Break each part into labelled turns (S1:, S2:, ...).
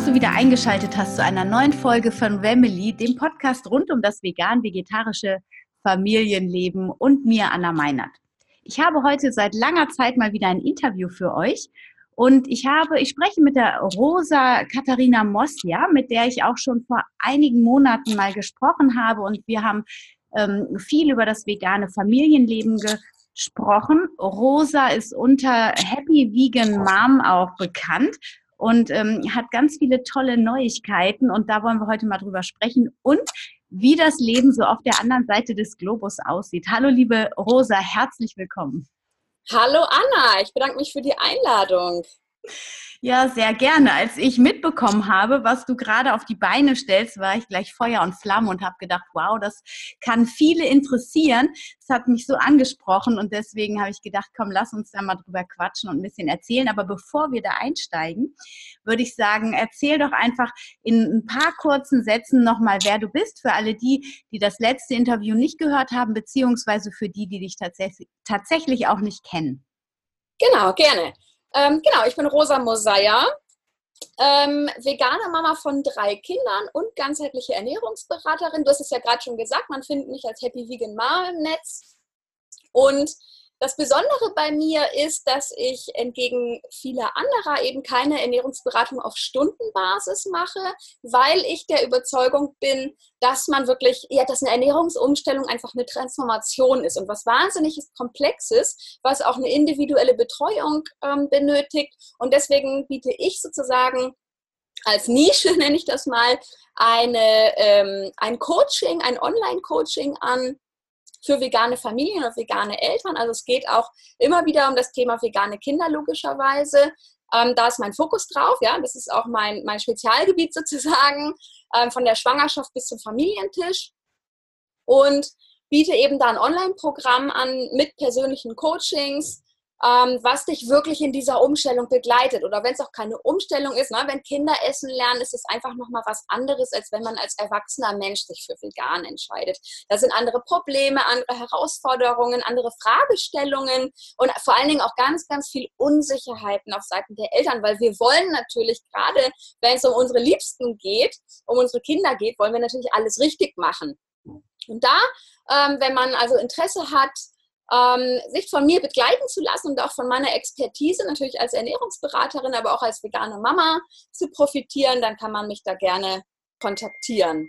S1: Dass du wieder eingeschaltet hast zu einer neuen Folge von Family, dem Podcast rund um das vegan-vegetarische Familienleben und mir, Anna Meinert. Ich habe heute seit langer Zeit mal wieder ein Interview für euch und ich habe, ich spreche mit der Rosa Katharina Mosja, mit der ich auch schon vor einigen Monaten mal gesprochen habe und wir haben ähm, viel über das vegane Familienleben gesprochen. Rosa ist unter Happy Vegan Mom auch bekannt und ähm, hat ganz viele tolle Neuigkeiten und da wollen wir heute mal drüber sprechen und wie das Leben so auf der anderen Seite des Globus aussieht. Hallo liebe Rosa, herzlich willkommen.
S2: Hallo Anna, ich bedanke mich für die Einladung.
S1: Ja, sehr gerne. Als ich mitbekommen habe, was du gerade auf die Beine stellst, war ich gleich Feuer und Flamme und habe gedacht, wow, das kann viele interessieren. Das hat mich so angesprochen und deswegen habe ich gedacht, komm, lass uns da mal drüber quatschen und ein bisschen erzählen. Aber bevor wir da einsteigen, würde ich sagen, erzähl doch einfach in ein paar kurzen Sätzen nochmal, wer du bist, für alle die, die das letzte Interview nicht gehört haben, beziehungsweise für die, die dich tatsächlich, tatsächlich auch nicht kennen.
S2: Genau, gerne. Ähm, genau, ich bin Rosa Mosaya, ähm, vegane Mama von drei Kindern und ganzheitliche Ernährungsberaterin. Du hast es ja gerade schon gesagt, man findet mich als Happy Vegan Mom im Netz. Und das Besondere bei mir ist, dass ich entgegen vieler anderer eben keine Ernährungsberatung auf Stundenbasis mache, weil ich der Überzeugung bin, dass man wirklich, ja, dass eine Ernährungsumstellung einfach eine Transformation ist und was wahnsinnig Komplexes, was auch eine individuelle Betreuung ähm, benötigt. Und deswegen biete ich sozusagen als Nische, nenne ich das mal, eine, ähm, ein Coaching, ein Online-Coaching an für vegane Familien und vegane Eltern. Also es geht auch immer wieder um das Thema vegane Kinder logischerweise. Ähm, da ist mein Fokus drauf, ja, das ist auch mein, mein Spezialgebiet sozusagen, ähm, von der Schwangerschaft bis zum Familientisch. Und biete eben da ein Online-Programm an mit persönlichen Coachings, was dich wirklich in dieser Umstellung begleitet. Oder wenn es auch keine Umstellung ist, ne, wenn Kinder essen lernen, ist es einfach nochmal was anderes, als wenn man als erwachsener Mensch sich für vegan entscheidet. Da sind andere Probleme, andere Herausforderungen, andere Fragestellungen und vor allen Dingen auch ganz, ganz viel Unsicherheiten auf Seiten der Eltern, weil wir wollen natürlich gerade, wenn es um unsere Liebsten geht, um unsere Kinder geht, wollen wir natürlich alles richtig machen. Und da, ähm, wenn man also Interesse hat, ähm, sich von mir begleiten zu lassen und auch von meiner Expertise, natürlich als Ernährungsberaterin, aber auch als vegane Mama zu profitieren, dann kann man mich da gerne kontaktieren.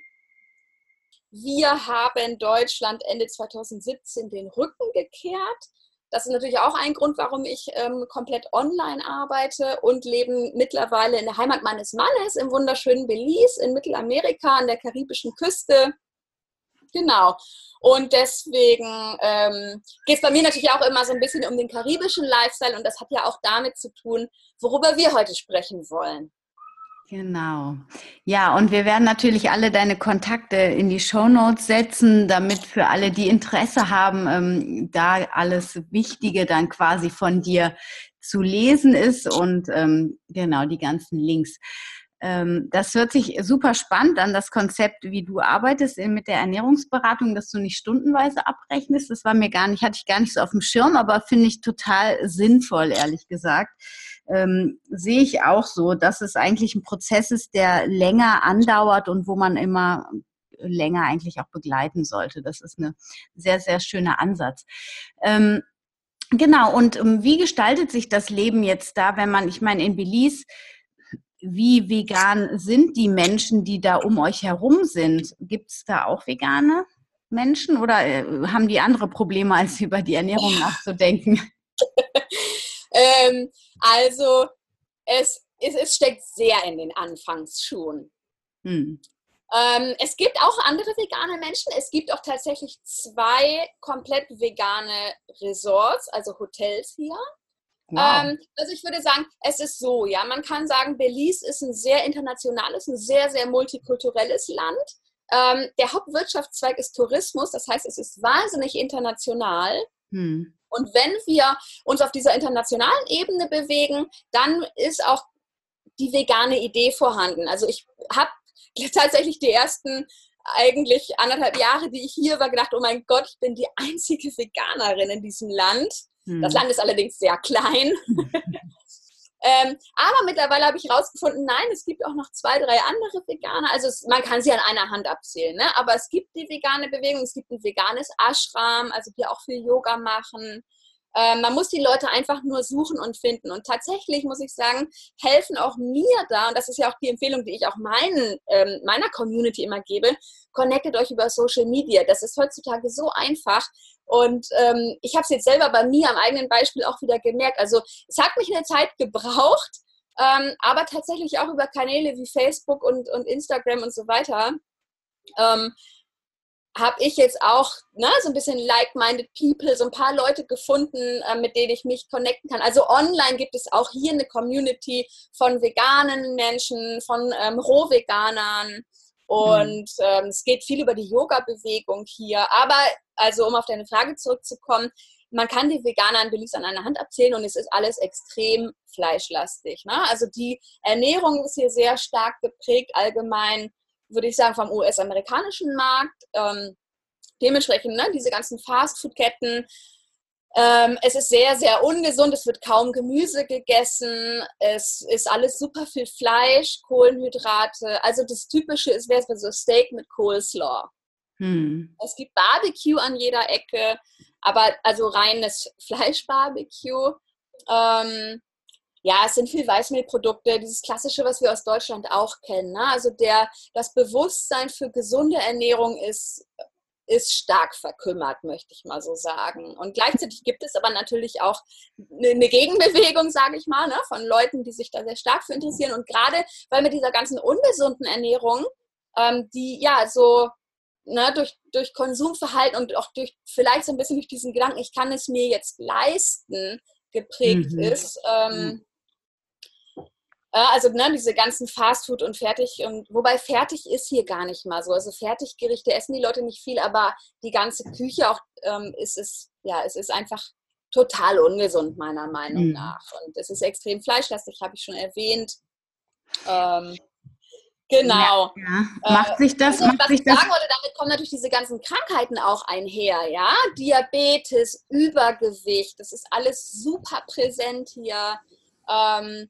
S2: Wir haben Deutschland Ende 2017 den Rücken gekehrt. Das ist natürlich auch ein Grund, warum ich ähm, komplett online arbeite und leben mittlerweile in der Heimat meines Mannes im wunderschönen Belize in Mittelamerika an der karibischen Küste. Genau. Und deswegen ähm, geht es bei mir natürlich auch immer so ein bisschen um den karibischen Lifestyle und das hat ja auch damit zu tun, worüber wir heute sprechen wollen.
S1: Genau. Ja, und wir werden natürlich alle deine Kontakte in die Show Notes setzen, damit für alle, die Interesse haben, ähm, da alles Wichtige dann quasi von dir zu lesen ist und ähm, genau die ganzen Links. Ähm, das hört sich super spannend an, das Konzept, wie du arbeitest mit der Ernährungsberatung, dass du nicht stundenweise abrechnest. Das war mir gar nicht, hatte ich gar nicht so auf dem Schirm, aber finde ich total sinnvoll, ehrlich gesagt. Ähm, sehe ich auch so, dass es eigentlich ein Prozess ist, der länger andauert und wo man immer länger eigentlich auch begleiten sollte. Das ist ein sehr, sehr schöner Ansatz. Ähm, genau, und ähm, wie gestaltet sich das Leben jetzt da, wenn man, ich meine, in Belize, wie vegan sind die Menschen, die da um euch herum sind? Gibt es da auch vegane Menschen oder äh, haben die andere Probleme, als über die Ernährung nachzudenken?
S2: ähm, also es, es, es, steckt sehr in den Anfangsschuhen. Hm. Ähm, es gibt auch andere vegane Menschen. Es gibt auch tatsächlich zwei komplett vegane Resorts, also Hotels hier. Wow. Ähm, also ich würde sagen, es ist so, ja, man kann sagen, Belize ist ein sehr internationales, ein sehr, sehr multikulturelles Land. Ähm, der Hauptwirtschaftszweig ist Tourismus, das heißt, es ist wahnsinnig international. Hm. Und wenn wir uns auf dieser internationalen Ebene bewegen, dann ist auch die vegane Idee vorhanden. Also ich habe tatsächlich die ersten eigentlich anderthalb Jahre, die ich hier war, gedacht, oh mein Gott, ich bin die einzige Veganerin in diesem Land. Hm. Das Land ist allerdings sehr klein. ähm, aber mittlerweile habe ich herausgefunden, nein, es gibt auch noch zwei, drei andere Veganer. Also es, man kann sie an einer Hand abzählen, ne? aber es gibt die vegane Bewegung, es gibt ein veganes Ashram, also die auch viel Yoga machen. Ähm, man muss die Leute einfach nur suchen und finden. Und tatsächlich muss ich sagen, helfen auch mir da, und das ist ja auch die Empfehlung, die ich auch meinen, ähm, meiner Community immer gebe, connectet euch über Social Media. Das ist heutzutage so einfach. Und ähm, ich habe es jetzt selber bei mir am eigenen Beispiel auch wieder gemerkt. Also es hat mich eine Zeit gebraucht, ähm, aber tatsächlich auch über Kanäle wie Facebook und, und Instagram und so weiter. Ähm, habe ich jetzt auch ne, so ein bisschen like-minded people, so ein paar Leute gefunden, äh, mit denen ich mich connecten kann. Also online gibt es auch hier eine Community von veganen Menschen, von ähm, Rohveganern. Und mhm. ähm, es geht viel über die Yoga-Bewegung hier. Aber, also um auf deine Frage zurückzukommen, man kann die Veganer in Belize an einer Hand abzählen und es ist alles extrem fleischlastig. Ne? Also die Ernährung ist hier sehr stark geprägt allgemein würde ich sagen, vom US-amerikanischen Markt. Ähm, dementsprechend ne, diese ganzen Fastfood-Ketten. Ähm, es ist sehr, sehr ungesund. Es wird kaum Gemüse gegessen. Es ist alles super viel Fleisch, Kohlenhydrate. Also das Typische ist, wäre so Steak mit Coleslaw. Hm. Es gibt Barbecue an jeder Ecke, aber also reines Fleischbarbecue. Ähm, ja, es sind viel Weißmehlprodukte, dieses klassische, was wir aus Deutschland auch kennen. Ne? Also der, das Bewusstsein für gesunde Ernährung ist, ist stark verkümmert, möchte ich mal so sagen. Und gleichzeitig gibt es aber natürlich auch eine Gegenbewegung, sage ich mal, ne? von Leuten, die sich da sehr stark für interessieren. Und gerade weil mit dieser ganzen ungesunden Ernährung, ähm, die ja so ne, durch, durch Konsumverhalten und auch durch vielleicht so ein bisschen durch diesen Gedanken, ich kann es mir jetzt leisten, geprägt mhm. ist, ähm, mhm. Also ne, diese ganzen Fastfood und fertig und wobei fertig ist hier gar nicht mal so. Also Fertiggerichte essen die Leute nicht viel, aber die ganze Küche auch ähm, ist es ja es ist einfach total ungesund meiner Meinung mhm. nach und es ist extrem fleischlastig, habe ich schon erwähnt. Ähm, genau.
S1: Ja, ja. Macht sich das? Also,
S2: macht
S1: was
S2: sich
S1: ich das?
S2: sagen wollte, damit kommen natürlich diese ganzen Krankheiten auch einher, ja. Diabetes, Übergewicht, das ist alles super präsent hier. Ähm,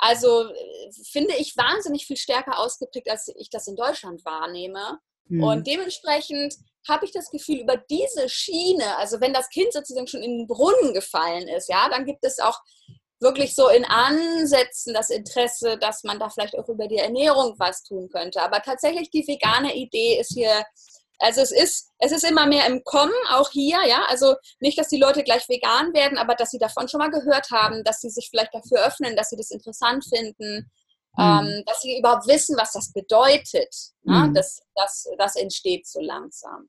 S2: also äh, finde ich wahnsinnig viel stärker ausgeprägt, als ich das in Deutschland wahrnehme. Mhm. Und dementsprechend habe ich das Gefühl, über diese Schiene, also wenn das Kind sozusagen schon in den Brunnen gefallen ist, ja, dann gibt es auch wirklich so in Ansätzen das Interesse, dass man da vielleicht auch über die Ernährung was tun könnte. Aber tatsächlich die vegane Idee ist hier also es ist, es ist immer mehr im Kommen, auch hier, ja. Also nicht, dass die Leute gleich vegan werden, aber dass sie davon schon mal gehört haben, dass sie sich vielleicht dafür öffnen, dass sie das interessant finden, mhm. ähm, dass sie überhaupt wissen, was das bedeutet. Mhm. Das, das, das entsteht so langsam.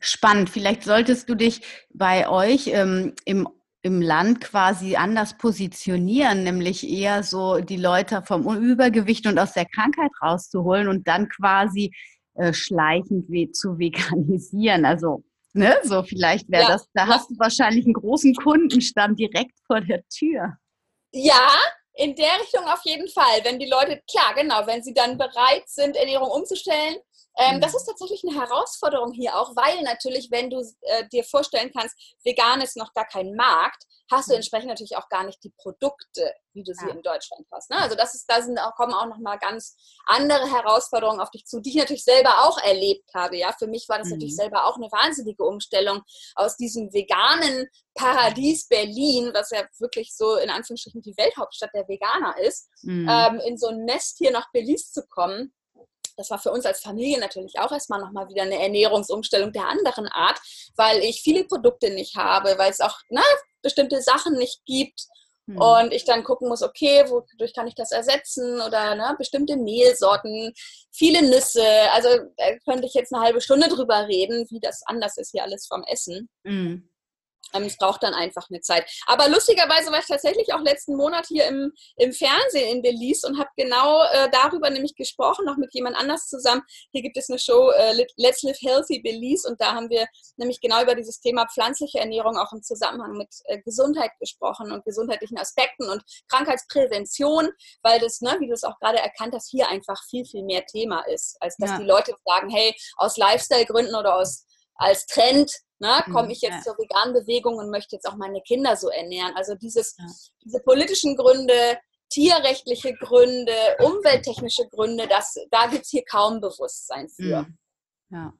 S1: Spannend. Vielleicht solltest du dich bei euch ähm, im im Land quasi anders positionieren, nämlich eher so die Leute vom Übergewicht und aus der Krankheit rauszuholen und dann quasi äh, schleichend zu veganisieren. Also, ne, so vielleicht wäre ja. das, da hast du wahrscheinlich einen großen Kundenstamm direkt vor der Tür.
S2: Ja, in der Richtung auf jeden Fall. Wenn die Leute, klar, genau, wenn sie dann bereit sind, Ernährung umzustellen, ähm, das mhm. ist tatsächlich eine Herausforderung hier auch, weil natürlich, wenn du äh, dir vorstellen kannst, vegan ist noch gar kein Markt, hast du mhm. entsprechend natürlich auch gar nicht die Produkte, wie du sie ja. in Deutschland hast. Ne? Also das ist, da sind auch, kommen auch nochmal ganz andere Herausforderungen auf dich zu, die ich natürlich selber auch erlebt habe. Ja, für mich war das mhm. natürlich selber auch eine wahnsinnige Umstellung aus diesem veganen Paradies Berlin, was ja wirklich so in Anführungsstrichen die Welthauptstadt der Veganer ist, mhm. ähm, in so ein Nest hier nach Belize zu kommen das war für uns als Familie natürlich auch erstmal nochmal wieder eine Ernährungsumstellung der anderen Art, weil ich viele Produkte nicht habe, weil es auch ne, bestimmte Sachen nicht gibt. Hm. Und ich dann gucken muss, okay, wodurch kann ich das ersetzen? Oder ne, bestimmte Mehlsorten, viele Nüsse. Also da könnte ich jetzt eine halbe Stunde drüber reden, wie das anders ist hier alles vom Essen. Hm. Ähm, es braucht dann einfach eine Zeit. Aber lustigerweise war ich tatsächlich auch letzten Monat hier im, im Fernsehen in Belize und habe genau äh, darüber nämlich gesprochen, noch mit jemand anders zusammen. Hier gibt es eine Show äh, Let's Live Healthy Belize und da haben wir nämlich genau über dieses Thema pflanzliche Ernährung auch im Zusammenhang mit äh, Gesundheit gesprochen und gesundheitlichen Aspekten und Krankheitsprävention, weil das, ne, wie du es auch gerade erkannt hast, hier einfach viel, viel mehr Thema ist, als dass ja. die Leute sagen, hey, aus Lifestyle-Gründen oder aus als Trend Ne, komme mhm, ich jetzt ja. zur veganen Bewegung und möchte jetzt auch meine Kinder so ernähren. Also dieses, ja. diese politischen Gründe, tierrechtliche Gründe, umwelttechnische Gründe, das, da gibt es hier kaum Bewusstsein für. Mhm.
S1: Ja.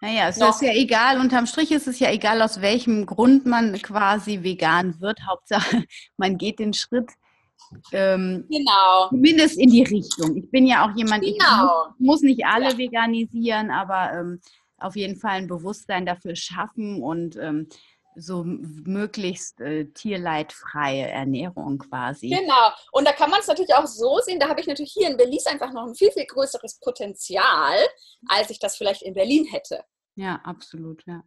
S1: Naja, es Noch. ist ja egal, unterm Strich ist es ja egal, aus welchem Grund man quasi vegan wird. Hauptsache, man geht den Schritt ähm, genau. zumindest in die Richtung. Ich bin ja auch jemand, genau. ich muss, muss nicht alle ja. veganisieren, aber ähm, auf jeden Fall ein Bewusstsein dafür schaffen und ähm, so möglichst äh, tierleidfreie Ernährung quasi.
S2: Genau. Und da kann man es natürlich auch so sehen, da habe ich natürlich hier in Belize einfach noch ein viel, viel größeres Potenzial, als ich das vielleicht in Berlin hätte.
S1: Ja, absolut, ja.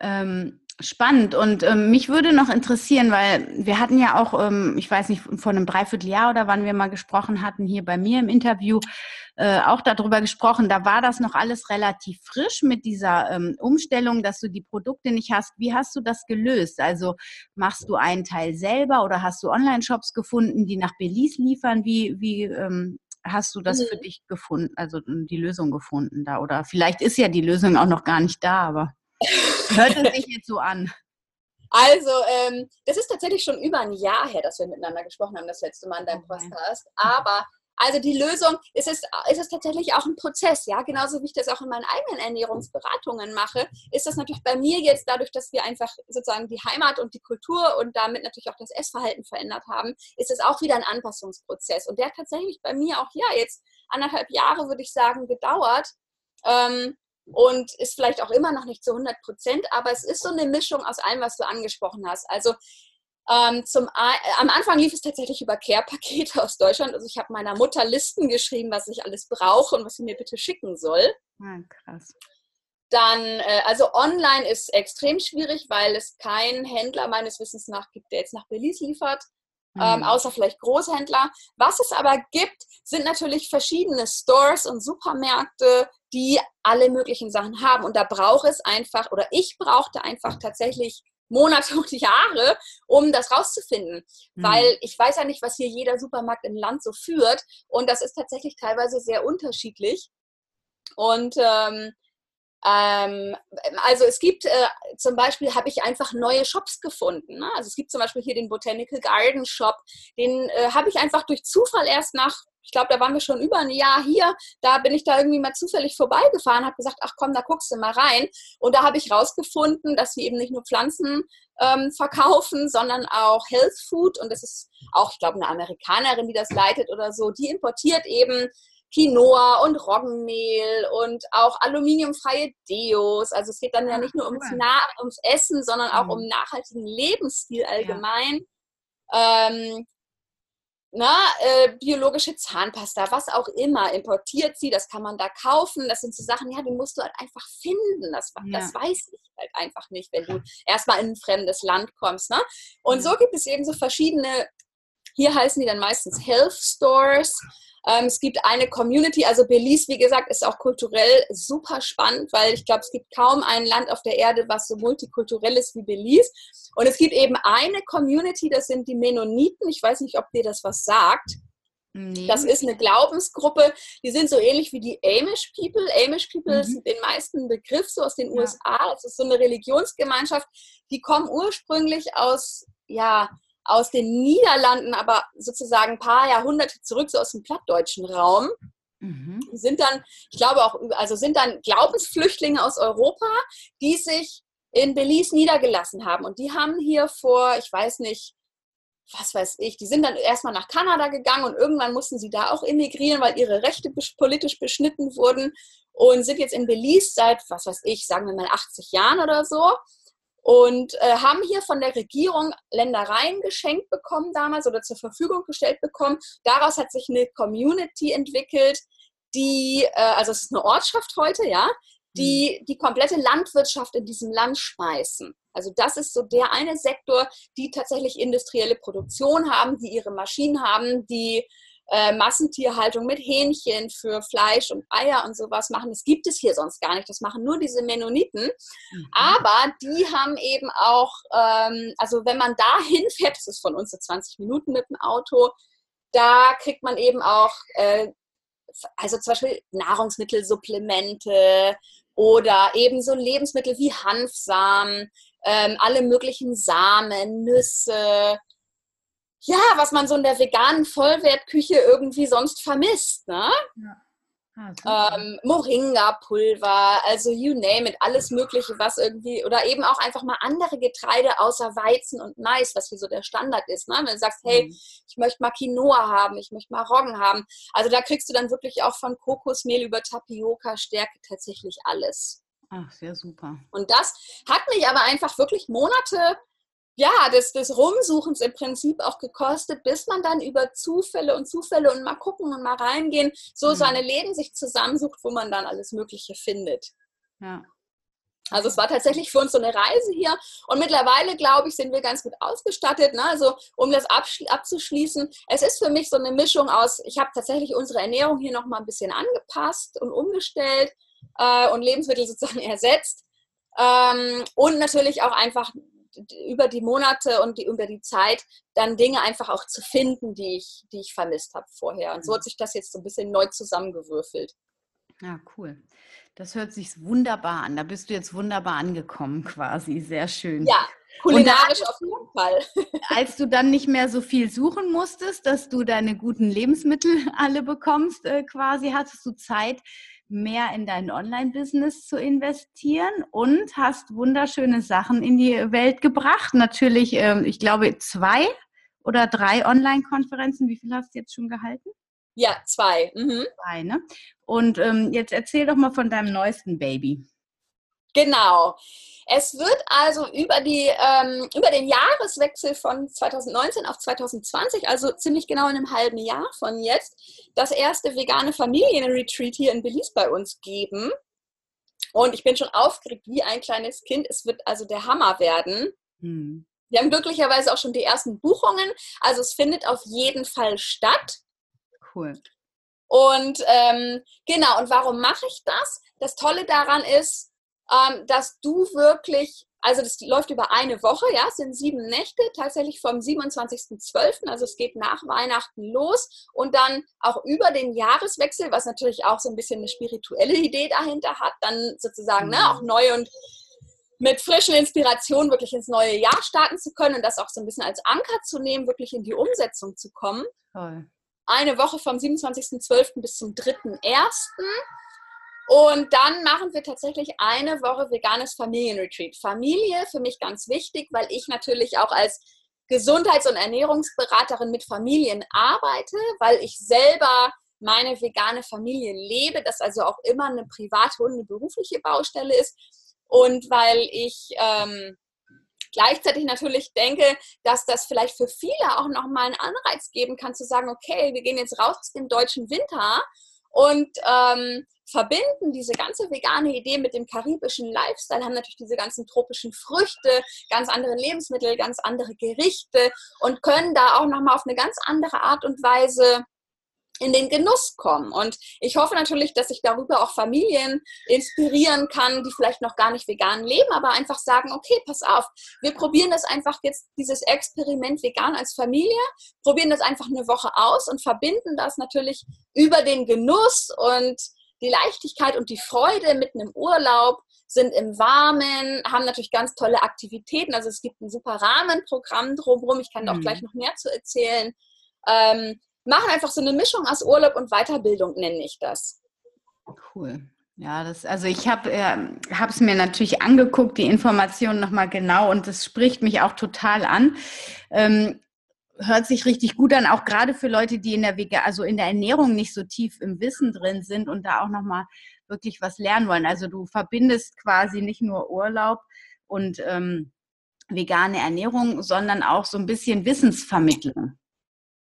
S1: Ähm, spannend. Und ähm, mich würde noch interessieren, weil wir hatten ja auch, ähm, ich weiß nicht, vor einem Dreivierteljahr oder wann wir mal gesprochen hatten, hier bei mir im Interview, äh, auch darüber gesprochen. Da war das noch alles relativ frisch mit dieser ähm, Umstellung, dass du die Produkte nicht hast. Wie hast du das gelöst? Also machst du einen Teil selber oder hast du Online-Shops gefunden, die nach Belize liefern? Wie, wie ähm, hast du das für mhm. dich gefunden, also die Lösung gefunden da? Oder vielleicht ist ja die Lösung auch noch gar nicht da, aber. Hört es sich jetzt so an?
S2: Also, ähm, das ist tatsächlich schon über ein Jahr her, dass wir miteinander gesprochen haben, das letzte Mal in deinem okay. Podcast. Aber also die Lösung, es ist, es ist tatsächlich auch ein Prozess, ja, genauso wie ich das auch in meinen eigenen Ernährungsberatungen mache, ist das natürlich bei mir jetzt dadurch, dass wir einfach sozusagen die Heimat und die Kultur und damit natürlich auch das Essverhalten verändert haben, ist es auch wieder ein Anpassungsprozess. Und der hat tatsächlich bei mir auch, ja, jetzt anderthalb Jahre, würde ich sagen, gedauert. Ähm, und ist vielleicht auch immer noch nicht zu 100 Prozent, aber es ist so eine Mischung aus allem, was du angesprochen hast. Also ähm, zum, äh, am Anfang lief es tatsächlich über Care-Pakete aus Deutschland. Also ich habe meiner Mutter Listen geschrieben, was ich alles brauche und was sie mir bitte schicken soll. Ah, krass. Dann, äh, also online ist extrem schwierig, weil es keinen Händler meines Wissens nach gibt, der jetzt nach Belize liefert. Ähm, mhm. außer vielleicht Großhändler. Was es aber gibt, sind natürlich verschiedene Stores und Supermärkte, die alle möglichen Sachen haben. Und da braucht es einfach, oder ich brauchte einfach tatsächlich Monate und Jahre, um das rauszufinden. Mhm. Weil ich weiß ja nicht, was hier jeder Supermarkt im Land so führt. Und das ist tatsächlich teilweise sehr unterschiedlich. Und ähm, ähm, also es gibt äh, zum Beispiel, habe ich einfach neue Shops gefunden. Ne? Also es gibt zum Beispiel hier den Botanical Garden Shop, den äh, habe ich einfach durch Zufall erst nach, ich glaube, da waren wir schon über ein Jahr hier, da bin ich da irgendwie mal zufällig vorbeigefahren, habe gesagt, ach komm, da guckst du mal rein. Und da habe ich rausgefunden, dass sie eben nicht nur Pflanzen ähm, verkaufen, sondern auch Health Food. Und das ist auch, ich glaube, eine Amerikanerin, die das leitet oder so, die importiert eben Quinoa und Roggenmehl und auch aluminiumfreie Deos. Also es geht dann ja ah, nicht nur ums, Na ums Essen, sondern auch mhm. um nachhaltigen Lebensstil allgemein. Ja. Ähm, na, äh, biologische Zahnpasta, was auch immer, importiert sie, das kann man da kaufen. Das sind so Sachen, ja, die musst du halt einfach finden. Das, ja. das weiß ich halt einfach nicht, wenn du erstmal in ein fremdes Land kommst. Ne? Und so gibt es eben so verschiedene, hier heißen die dann meistens Health Stores. Ähm, es gibt eine Community, also Belize, wie gesagt, ist auch kulturell super spannend, weil ich glaube, es gibt kaum ein Land auf der Erde, was so multikulturell ist wie Belize. Und es gibt eben eine Community, das sind die Mennoniten. Ich weiß nicht, ob dir das was sagt. Nee. Das ist eine Glaubensgruppe, die sind so ähnlich wie die Amish People. Amish People mhm. sind den meisten Begriff so aus den ja. USA. Das ist so eine Religionsgemeinschaft, die kommen ursprünglich aus, ja, aus den Niederlanden, aber sozusagen ein paar Jahrhunderte zurück, so aus dem plattdeutschen Raum. Mhm. Sind dann, ich glaube auch, also sind dann Glaubensflüchtlinge aus Europa, die sich in Belize niedergelassen haben. Und die haben hier vor, ich weiß nicht, was weiß ich, die sind dann erstmal nach Kanada gegangen und irgendwann mussten sie da auch emigrieren, weil ihre Rechte politisch beschnitten wurden und sind jetzt in Belize seit, was weiß ich, sagen wir mal 80 Jahren oder so und äh, haben hier von der Regierung Ländereien geschenkt bekommen damals oder zur Verfügung gestellt bekommen. Daraus hat sich eine Community entwickelt, die, äh, also es ist eine Ortschaft heute, ja, die hm. die komplette Landwirtschaft in diesem Land schmeißen. Also das ist so der eine Sektor, die tatsächlich industrielle Produktion haben, die ihre Maschinen haben, die äh, Massentierhaltung mit Hähnchen für Fleisch und Eier und sowas machen. Das gibt es hier sonst gar nicht. Das machen nur diese Mennoniten. Mhm. Aber die haben eben auch, ähm, also wenn man da hinfährt, das ist von uns so 20 Minuten mit dem Auto, da kriegt man eben auch, äh, also zum Beispiel Nahrungsmittelsupplemente oder eben so Lebensmittel wie Hanfsamen, ähm, alle möglichen Samen, Nüsse, ja, was man so in der veganen Vollwertküche irgendwie sonst vermisst. Ne? Ja. Ah, ähm, Moringa-Pulver, also you name it, alles Mögliche, was irgendwie, oder eben auch einfach mal andere Getreide außer Weizen und Mais, was hier so der Standard ist. Ne? Wenn du sagst, hey, mhm. ich möchte mal Quinoa haben, ich möchte mal Roggen haben. Also da kriegst du dann wirklich auch von Kokosmehl über Tapioca-Stärke tatsächlich alles.
S1: Ach, sehr super.
S2: Und das hat mich aber einfach wirklich Monate ja, des, des Rumsuchens im Prinzip auch gekostet, bis man dann über Zufälle und Zufälle und mal gucken und mal reingehen, so mhm. seine Läden sich zusammensucht, wo man dann alles Mögliche findet. Ja. Also es war tatsächlich für uns so eine Reise hier und mittlerweile, glaube ich, sind wir ganz gut ausgestattet. Ne? Also um das abzuschließen, es ist für mich so eine Mischung aus, ich habe tatsächlich unsere Ernährung hier nochmal ein bisschen angepasst und umgestellt äh, und Lebensmittel sozusagen ersetzt. Ähm, und natürlich auch einfach über die Monate und die, über die Zeit dann Dinge einfach auch zu finden, die ich, die ich vermisst habe vorher. Und so hat sich das jetzt so ein bisschen neu zusammengewürfelt.
S1: Ja, cool. Das hört sich wunderbar an. Da bist du jetzt wunderbar angekommen quasi. Sehr schön.
S2: Ja, kulinarisch auf jeden Fall.
S1: Als du dann nicht mehr so viel suchen musstest, dass du deine guten Lebensmittel alle bekommst, äh, quasi hattest du Zeit, mehr in dein Online-Business zu investieren und hast wunderschöne Sachen in die Welt gebracht. Natürlich, ähm, ich glaube, zwei oder drei Online-Konferenzen. Wie viel hast du jetzt schon gehalten?
S2: Ja, zwei. Mhm.
S1: Zwei, ne? Und ähm, jetzt erzähl doch mal von deinem neuesten Baby.
S2: Genau. Es wird also über, die, ähm, über den Jahreswechsel von 2019 auf 2020, also ziemlich genau in einem halben Jahr von jetzt, das erste vegane Familienretreat hier in Belize bei uns geben. Und ich bin schon aufgeregt wie ein kleines Kind. Es wird also der Hammer werden. Hm. Wir haben glücklicherweise auch schon die ersten Buchungen. Also es findet auf jeden Fall statt.
S1: Cool.
S2: Und ähm, genau, und warum mache ich das? Das Tolle daran ist, ähm, dass du wirklich, also das läuft über eine Woche, ja, es sind sieben Nächte, tatsächlich vom 27.12., also es geht nach Weihnachten los und dann auch über den Jahreswechsel, was natürlich auch so ein bisschen eine spirituelle Idee dahinter hat, dann sozusagen ne, mhm. ne, auch neu und mit frischen Inspirationen wirklich ins neue Jahr starten zu können und das auch so ein bisschen als Anker zu nehmen, wirklich in die Umsetzung zu kommen. Toll. Eine Woche vom 27.12. bis zum 3.1. Und dann machen wir tatsächlich eine Woche veganes Familienretreat. Familie für mich ganz wichtig, weil ich natürlich auch als Gesundheits- und Ernährungsberaterin mit Familien arbeite, weil ich selber meine vegane Familie lebe, das also auch immer eine private und eine berufliche Baustelle ist. Und weil ich ähm, gleichzeitig natürlich denke, dass das vielleicht für viele auch nochmal einen Anreiz geben kann, zu sagen, okay, wir gehen jetzt raus aus dem deutschen Winter und ähm, verbinden diese ganze vegane Idee mit dem karibischen Lifestyle, haben natürlich diese ganzen tropischen Früchte, ganz andere Lebensmittel, ganz andere Gerichte und können da auch nochmal auf eine ganz andere Art und Weise in den Genuss kommen. Und ich hoffe natürlich, dass ich darüber auch Familien inspirieren kann, die vielleicht noch gar nicht vegan leben, aber einfach sagen, okay, pass auf, wir probieren das einfach jetzt, dieses Experiment vegan als Familie, probieren das einfach eine Woche aus und verbinden das natürlich über den Genuss und die Leichtigkeit und die Freude mitten im Urlaub, sind im Warmen, haben natürlich ganz tolle Aktivitäten. Also es gibt ein super Rahmenprogramm drumherum. Ich kann da auch mhm. gleich noch mehr zu erzählen. Ähm, machen einfach so eine Mischung aus Urlaub und Weiterbildung, nenne ich das.
S1: Cool. Ja, das, also ich habe es äh, mir natürlich angeguckt, die Informationen nochmal genau und das spricht mich auch total an. Ähm, hört sich richtig gut an, auch gerade für Leute, die in der Wege, also in der Ernährung nicht so tief im Wissen drin sind und da auch nochmal wirklich was lernen wollen. Also du verbindest quasi nicht nur Urlaub und ähm, vegane Ernährung, sondern auch so ein bisschen Wissensvermittlung.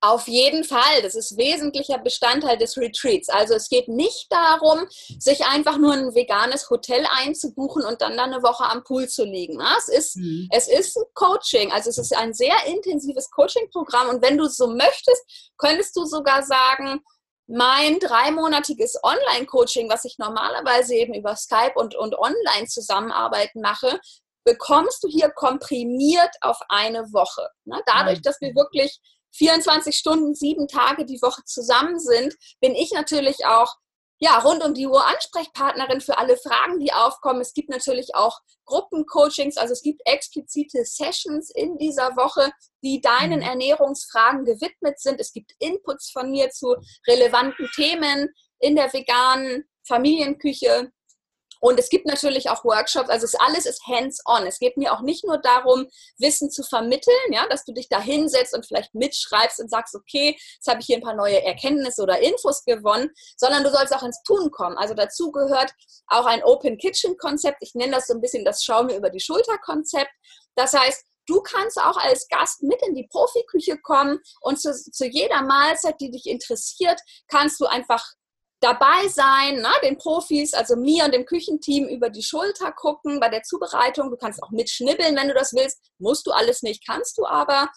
S2: Auf jeden Fall, das ist wesentlicher Bestandteil des Retreats. Also es geht nicht darum, sich einfach nur ein veganes Hotel einzubuchen und dann, dann eine Woche am Pool zu liegen. Es ist, mhm. es ist ein Coaching, also es ist ein sehr intensives Coaching-Programm und wenn du so möchtest, könntest du sogar sagen, mein dreimonatiges Online-Coaching, was ich normalerweise eben über Skype und, und online zusammenarbeiten mache, bekommst du hier komprimiert auf eine Woche. Ne? Dadurch, dass wir wirklich 24 Stunden, sieben Tage die Woche zusammen sind, bin ich natürlich auch ja, rund um die Uhr Ansprechpartnerin für alle Fragen, die aufkommen. Es gibt natürlich auch Gruppencoachings, also es gibt explizite Sessions in dieser Woche, die deinen mhm. Ernährungsfragen gewidmet sind. Es gibt Inputs von mir zu relevanten Themen in der veganen Familienküche. Und es gibt natürlich auch Workshops, also es alles ist hands-on. Es geht mir auch nicht nur darum, Wissen zu vermitteln, ja, dass du dich da hinsetzt und vielleicht mitschreibst und sagst, okay, jetzt habe ich hier ein paar neue Erkenntnisse oder Infos gewonnen, sondern du sollst auch ins Tun kommen. Also dazu gehört auch ein Open Kitchen Konzept. Ich nenne das so ein bisschen das Schau mir über die Schulter Konzept. Das heißt, Du kannst auch als Gast mit in die Profiküche kommen und zu, zu, jeder Mahlzeit, die dich interessiert, kannst du einfach dabei sein, ne, den Profis, also mir und dem Küchenteam über die Schulter gucken bei der Zubereitung. Du kannst auch mitschnibbeln, wenn du das willst. Musst du alles nicht, kannst du aber.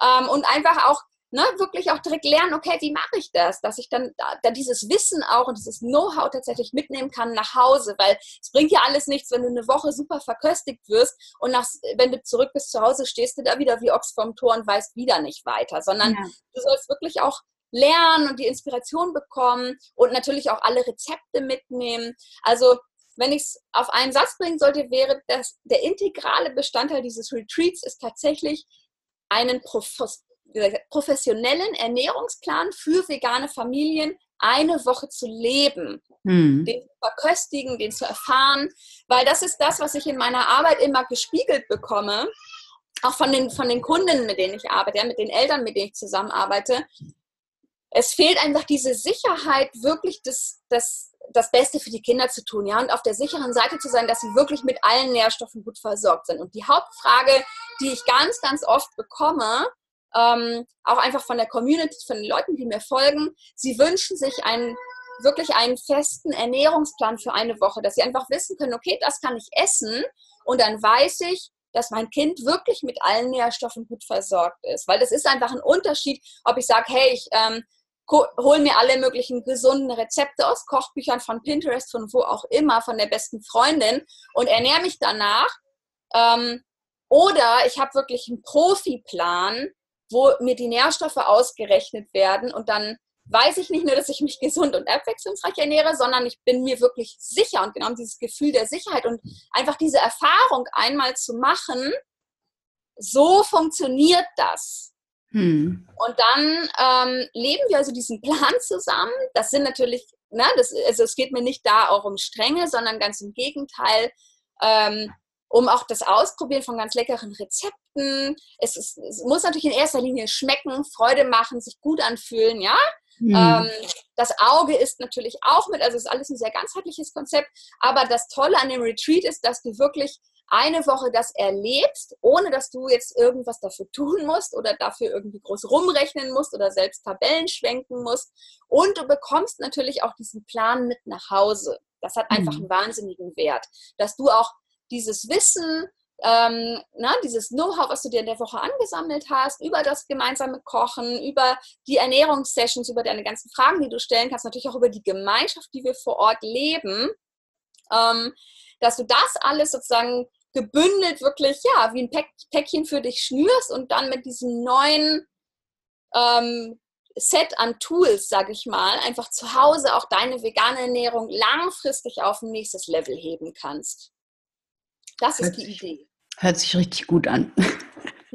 S2: Ähm, und einfach auch ne, wirklich auch direkt lernen, okay, wie mache ich das? Dass ich dann da, dieses Wissen auch und dieses Know-how tatsächlich mitnehmen kann nach Hause, weil es bringt ja alles nichts, wenn du eine Woche super verköstigt wirst und nach, wenn du zurück bist zu Hause, stehst du da wieder wie Ochs vom Tor und weißt wieder nicht weiter, sondern ja. du sollst wirklich auch lernen und die Inspiration bekommen und natürlich auch alle Rezepte mitnehmen. Also wenn ich es auf einen Satz bringen sollte, wäre das der integrale Bestandteil dieses Retreats ist tatsächlich einen professionellen Ernährungsplan für vegane Familien eine Woche zu leben, hm. den zu verköstigen, den zu erfahren, weil das ist das, was ich in meiner Arbeit immer gespiegelt bekomme, auch von den, von den Kunden, mit denen ich arbeite, ja, mit den Eltern, mit denen ich zusammenarbeite, es fehlt einfach diese Sicherheit, wirklich das, das, das Beste für die Kinder zu tun, ja, und auf der sicheren Seite zu sein, dass sie wirklich mit allen Nährstoffen gut versorgt sind. Und die Hauptfrage, die ich ganz, ganz oft bekomme, ähm, auch einfach von der Community, von den Leuten, die mir folgen, sie wünschen sich einen wirklich einen festen Ernährungsplan für eine Woche, dass sie einfach wissen können, okay, das kann ich essen und dann weiß ich, dass mein Kind wirklich mit allen Nährstoffen gut versorgt ist. Weil das ist einfach ein Unterschied, ob ich sage, hey, ich ähm, hol mir alle möglichen gesunden Rezepte aus Kochbüchern von Pinterest, von wo auch immer, von der besten Freundin und ernähre mich danach. Ähm, oder ich habe wirklich einen Profiplan, wo mir die Nährstoffe ausgerechnet werden und dann weiß ich nicht nur, dass ich mich gesund und abwechslungsreich ernähre, sondern ich bin mir wirklich sicher und genau dieses Gefühl der Sicherheit und einfach diese Erfahrung einmal zu machen, so funktioniert das. Hm. Und dann ähm, leben wir also diesen Plan zusammen. Das sind natürlich, ne, das, also es geht mir nicht da auch um Strenge, sondern ganz im Gegenteil, ähm, um auch das Ausprobieren von ganz leckeren Rezepten. Es, ist, es, muss natürlich in erster Linie schmecken, Freude machen, sich gut anfühlen, ja. Hm. Ähm, das Auge ist natürlich auch mit, also es ist alles ein sehr ganzheitliches Konzept. Aber das Tolle an dem Retreat ist, dass du wirklich eine Woche das erlebst, ohne dass du jetzt irgendwas dafür tun musst oder dafür irgendwie groß rumrechnen musst oder selbst Tabellen schwenken musst. Und du bekommst natürlich auch diesen Plan mit nach Hause. Das hat einfach mhm. einen wahnsinnigen Wert, dass du auch dieses Wissen, ähm, na, dieses Know-how, was du dir in der Woche angesammelt hast, über das gemeinsame Kochen, über die Ernährungssessions, über deine ganzen Fragen, die du stellen kannst, natürlich auch über die Gemeinschaft, die wir vor Ort leben, ähm, dass du das alles sozusagen gebündelt wirklich, ja, wie ein Päck Päckchen für dich schnürst und dann mit diesem neuen ähm, Set an Tools, sage ich mal, einfach zu Hause auch deine vegane Ernährung langfristig auf ein nächstes Level heben kannst. Das ist die Idee.
S1: Hört sich richtig gut an.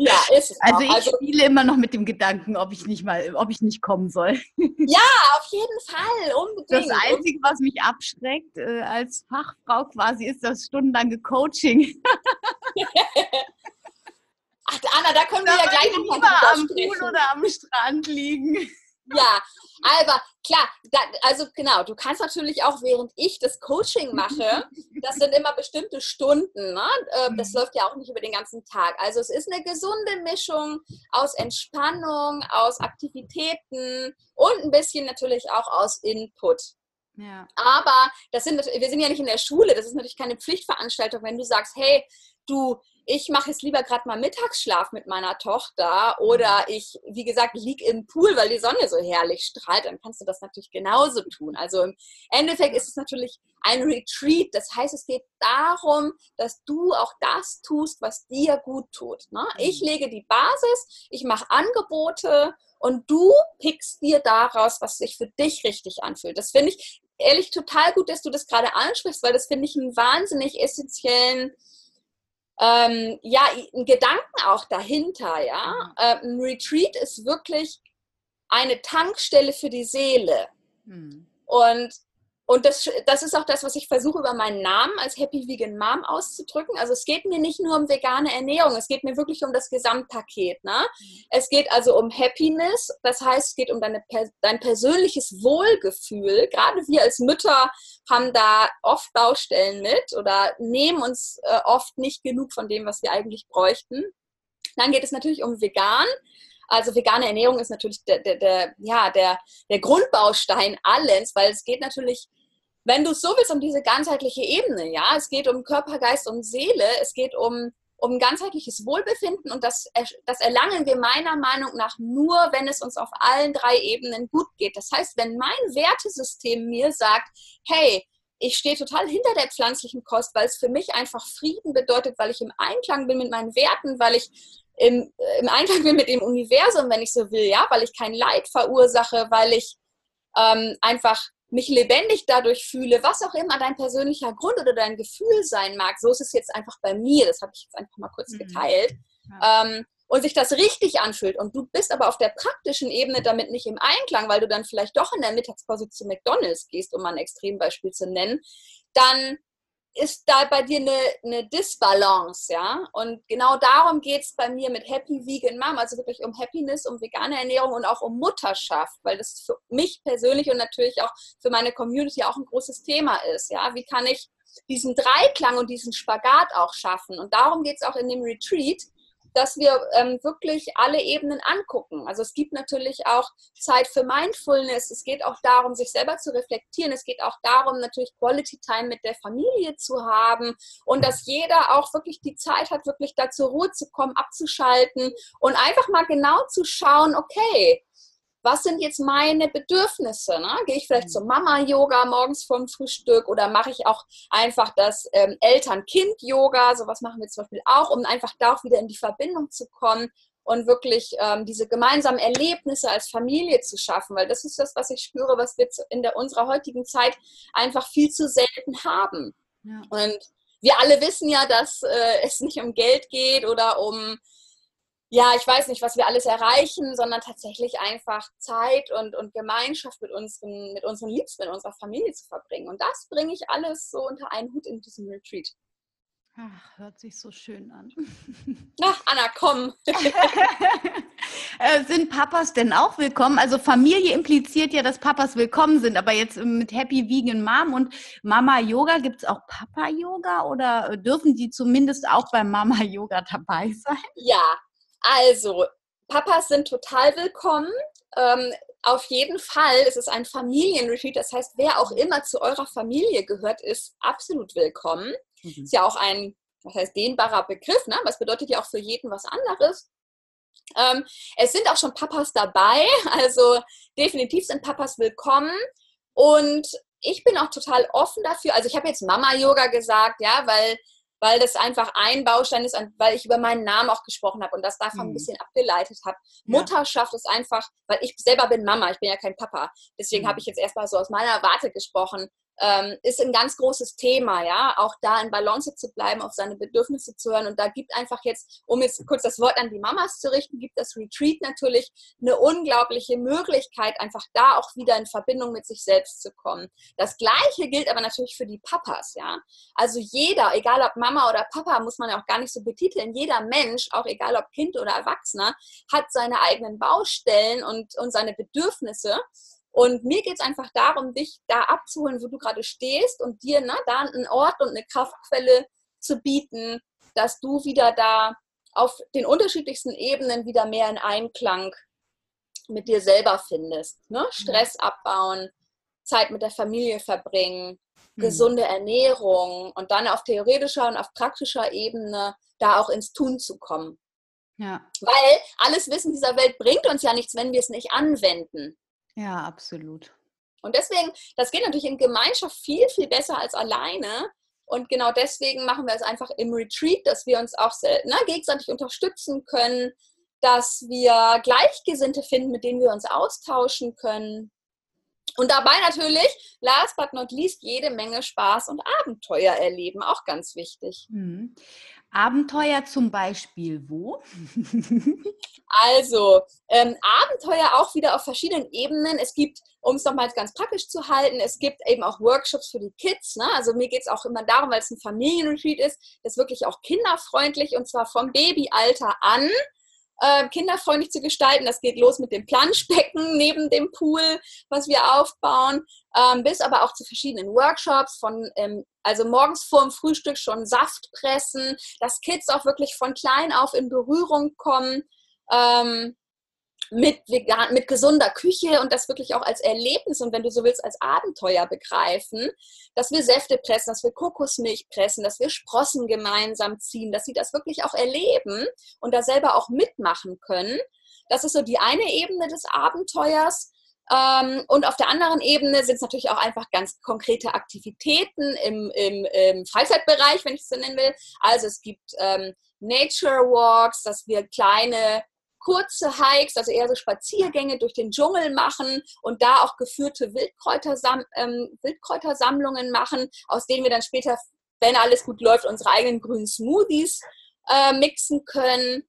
S2: Ja, ist es.
S1: Also auch. ich also, spiele immer noch mit dem Gedanken, ob ich nicht mal, ob ich nicht kommen soll.
S2: Ja, auf jeden Fall, unbedingt.
S1: Das Einzige, was mich abschreckt äh, als Fachfrau quasi, ist das stundenlange Coaching.
S2: Ach, Anna, da können wir da ja gleich
S1: noch mal am Pool oder am Strand liegen.
S2: Ja, Aber klar, da, also genau, du kannst natürlich auch, während ich das Coaching mache, das sind immer bestimmte Stunden, ne? Ähm, das mhm. läuft ja auch nicht über den ganzen Tag. Also es ist eine gesunde Mischung aus Entspannung, aus Aktivitäten und ein bisschen natürlich auch aus Input. Ja. Aber das sind, wir sind ja nicht in der Schule, das ist natürlich keine Pflichtveranstaltung, wenn du sagst, hey, du, ich mache jetzt lieber gerade mal Mittagsschlaf mit meiner Tochter oder mhm. ich, wie gesagt, liege im Pool, weil die Sonne so herrlich strahlt, dann kannst du das natürlich genauso tun. Also im Endeffekt ist es natürlich ein Retreat. Das heißt, es geht darum, dass du auch das tust, was dir gut tut. Ne? Ich mhm. lege die Basis, ich mache Angebote und du pickst dir daraus, was sich für dich richtig anfühlt. Das finde ich ehrlich total gut, dass du das gerade ansprichst, weil das finde ich einen wahnsinnig essentiellen ähm, ja, ein Gedanken auch dahinter, ja. Mhm. Äh, ein Retreat ist wirklich eine Tankstelle für die Seele. Mhm. Und und das, das ist auch das, was ich versuche über meinen Namen als Happy Vegan Mom auszudrücken. Also es geht mir nicht nur um vegane Ernährung, es geht mir wirklich um das Gesamtpaket. Ne? Es geht also um Happiness, das heißt, es geht um deine, dein persönliches Wohlgefühl. Gerade wir als Mütter haben da oft Baustellen mit oder nehmen uns äh, oft nicht genug von dem, was wir eigentlich bräuchten. Dann geht es natürlich um vegan. Also vegane Ernährung ist natürlich der, der, der, ja, der, der Grundbaustein allens, weil es geht natürlich wenn du so willst, um diese ganzheitliche Ebene, ja, es geht um Körper, Geist und Seele, es geht um, um ganzheitliches Wohlbefinden und das, das erlangen wir meiner Meinung nach nur, wenn es uns auf allen drei Ebenen gut geht. Das heißt, wenn mein Wertesystem mir sagt, hey, ich stehe total hinter der pflanzlichen Kost, weil es für mich einfach Frieden bedeutet, weil ich im Einklang bin mit meinen Werten, weil ich im, im Einklang bin mit dem Universum, wenn ich so will, ja, weil ich kein Leid verursache, weil ich ähm, einfach mich lebendig dadurch fühle, was auch immer dein persönlicher Grund oder dein Gefühl sein mag. So ist es jetzt einfach bei mir. Das habe ich jetzt einfach mal kurz mhm. geteilt. Ja. Ähm, und sich das richtig anfühlt und du bist aber auf der praktischen Ebene damit nicht im Einklang, weil du dann vielleicht doch in der Mittagspause zu McDonald's gehst, um mal ein Extrembeispiel zu nennen, dann ist da bei dir eine, eine Disbalance, ja. Und genau darum geht es bei mir mit Happy Vegan Mom, also wirklich um Happiness, um vegane Ernährung und auch um Mutterschaft, weil das für mich persönlich und natürlich auch für meine Community auch ein großes Thema ist, ja. Wie kann ich diesen Dreiklang und diesen Spagat auch schaffen? Und darum geht es auch in dem Retreat, dass wir ähm, wirklich alle Ebenen angucken. Also es gibt natürlich auch Zeit für Mindfulness. Es geht auch darum, sich selber zu reflektieren. Es geht auch darum, natürlich Quality Time mit der Familie zu haben und dass jeder auch wirklich die Zeit hat, wirklich da zur Ruhe zu kommen, abzuschalten und einfach mal genau zu schauen, okay, was sind jetzt meine Bedürfnisse? Ne? Gehe ich vielleicht mhm. zum Mama-Yoga morgens vorm Frühstück oder mache ich auch einfach das ähm, Eltern-Kind-Yoga? Sowas machen wir zum Beispiel auch, um einfach da auch wieder in die Verbindung zu kommen und wirklich ähm, diese gemeinsamen Erlebnisse als Familie zu schaffen, weil das ist das, was ich spüre, was wir in der, unserer heutigen Zeit einfach viel zu selten haben. Ja. Und wir alle wissen ja, dass äh, es nicht um Geld geht oder um ja, ich weiß nicht, was wir alles erreichen, sondern tatsächlich einfach Zeit und, und Gemeinschaft mit unseren, mit unseren Liebsten, mit unserer Familie zu verbringen. Und das bringe ich alles so unter einen Hut in diesem Retreat.
S1: Ach, hört sich so schön an.
S2: Na, Anna, komm.
S1: Äh, sind Papas denn auch willkommen? Also Familie impliziert ja, dass Papas willkommen sind, aber jetzt mit Happy Vegan Mom und Mama Yoga, gibt es auch Papa Yoga oder dürfen die zumindest auch beim Mama Yoga dabei sein?
S2: Ja, also, Papas sind total willkommen. Ähm, auf jeden Fall ist es ein Familienretreat. Das heißt, wer auch immer zu eurer Familie gehört, ist absolut willkommen. Mhm. Ist ja auch ein, was heißt, dehnbarer Begriff, ne? Was bedeutet ja auch für jeden was anderes. Ähm, es sind auch schon Papas dabei, also definitiv sind Papas willkommen. Und ich bin auch total offen dafür. Also ich habe jetzt Mama-Yoga gesagt, ja, weil weil das einfach ein Baustein ist, weil ich über meinen Namen auch gesprochen habe und das davon mhm. ein bisschen abgeleitet habe. Ja. Mutterschaft ist einfach, weil ich selber bin Mama, ich bin ja kein Papa. Deswegen mhm. habe ich jetzt erstmal so aus meiner Warte gesprochen ähm, ist ein ganz großes Thema, ja, auch da in Balance zu bleiben, auf seine Bedürfnisse zu hören. Und da gibt einfach jetzt, um jetzt kurz das Wort an die Mamas zu richten, gibt das Retreat natürlich eine unglaubliche Möglichkeit, einfach da auch wieder in Verbindung mit sich selbst zu kommen. Das Gleiche gilt aber natürlich für die Papas, ja. Also jeder, egal ob Mama oder Papa, muss man ja auch gar nicht so betiteln, jeder Mensch, auch egal ob Kind oder Erwachsener, hat seine eigenen Baustellen und, und seine Bedürfnisse. Und mir geht es einfach darum, dich da abzuholen, wo du gerade stehst und dir ne, da einen Ort und eine Kraftquelle zu bieten, dass du wieder da auf den unterschiedlichsten Ebenen wieder mehr in Einklang mit dir selber findest. Ne? Stress abbauen, Zeit mit der Familie verbringen, mhm. gesunde Ernährung und dann auf theoretischer und auf praktischer Ebene da auch ins Tun zu kommen. Ja. Weil alles Wissen dieser Welt bringt uns ja nichts, wenn wir es nicht anwenden.
S1: Ja, absolut.
S2: Und deswegen, das geht natürlich in Gemeinschaft viel, viel besser als alleine. Und genau deswegen machen wir es einfach im Retreat, dass wir uns auch ne, gegenseitig unterstützen können, dass wir Gleichgesinnte finden, mit denen wir uns austauschen können. Und dabei natürlich, last but not least, jede Menge Spaß und Abenteuer erleben, auch ganz wichtig.
S1: Abenteuer zum Beispiel wo?
S2: also, ähm, Abenteuer auch wieder auf verschiedenen Ebenen. Es gibt, um es nochmal ganz praktisch zu halten, es gibt eben auch Workshops für die Kids. Ne? Also mir geht es auch immer darum, weil es ein Familienretreat ist, das wirklich auch kinderfreundlich und zwar vom Babyalter an äh, kinderfreundlich zu gestalten. Das geht los mit dem Planschbecken neben dem Pool, was wir aufbauen, ähm, bis aber auch zu verschiedenen Workshops von, ähm, also morgens vor dem Frühstück schon Saft pressen, dass Kids auch wirklich von klein auf in Berührung kommen. Ähm, mit, vegan, mit gesunder Küche und das wirklich auch als Erlebnis und wenn du so willst, als Abenteuer begreifen, dass wir Säfte pressen, dass wir Kokosmilch pressen, dass wir Sprossen gemeinsam ziehen, dass sie das wirklich auch erleben und da selber auch mitmachen können. Das ist so die eine Ebene des Abenteuers. Ähm, und auf der anderen Ebene sind es natürlich auch einfach ganz konkrete Aktivitäten im, im, im Freizeitbereich, wenn ich es so nennen will. Also es gibt ähm, Nature Walks, dass wir kleine kurze Hikes, also eher so Spaziergänge durch den Dschungel machen und da auch geführte Wildkräutersam ähm, Wildkräutersammlungen machen, aus denen wir dann später, wenn alles gut läuft, unsere eigenen grünen Smoothies äh, mixen können.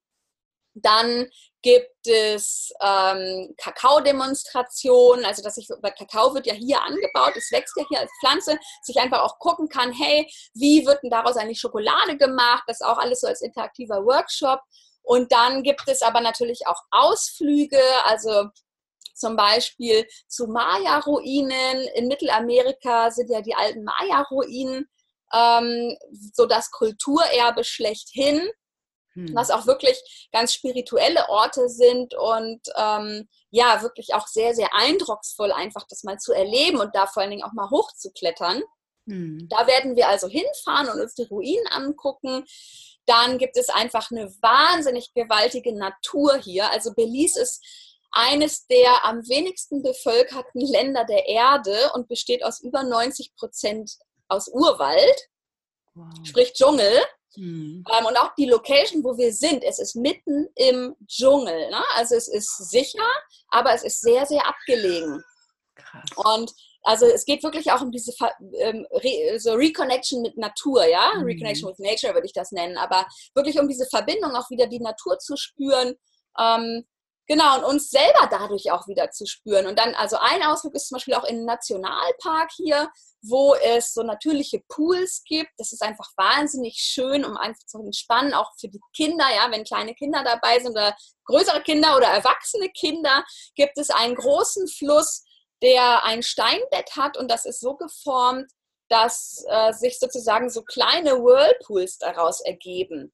S2: Dann gibt es ähm, Kakaodemonstrationen, also dass ich, weil Kakao wird ja hier angebaut, es wächst ja hier als Pflanze, dass ich einfach auch gucken kann, hey, wie wird denn daraus eigentlich Schokolade gemacht? Das auch alles so als interaktiver Workshop. Und dann gibt es aber natürlich auch Ausflüge, also zum Beispiel zu Maya-Ruinen. In Mittelamerika sind ja die alten Maya-Ruinen ähm, so das Kulturerbe schlechthin, hm. was auch wirklich ganz spirituelle Orte sind und ähm, ja, wirklich auch sehr, sehr eindrucksvoll, einfach das mal zu erleben und da vor allen Dingen auch mal hochzuklettern. Hm. Da werden wir also hinfahren und uns die Ruinen angucken. Dann gibt es einfach eine wahnsinnig gewaltige Natur hier. Also Belize ist eines der am wenigsten bevölkerten Länder der Erde und besteht aus über 90 Prozent aus Urwald, wow. sprich Dschungel. Mhm. Ähm, und auch die Location, wo wir sind, es ist mitten im Dschungel. Ne? Also es ist sicher, aber es ist sehr, sehr abgelegen. Krass. Und also es geht wirklich auch um diese ähm, Re so Reconnection mit Natur, ja, mhm. Reconnection with Nature würde ich das nennen, aber wirklich um diese Verbindung auch wieder die Natur zu spüren. Ähm, Genau, und uns selber dadurch auch wieder zu spüren. Und dann, also ein Ausflug ist zum Beispiel auch im Nationalpark hier, wo es so natürliche Pools gibt. Das ist einfach wahnsinnig schön, um einfach zu entspannen, auch für die Kinder, ja, wenn kleine Kinder dabei sind oder größere Kinder oder erwachsene Kinder, gibt es einen großen Fluss, der ein Steinbett hat und das ist so geformt, dass äh, sich sozusagen so kleine Whirlpools daraus ergeben.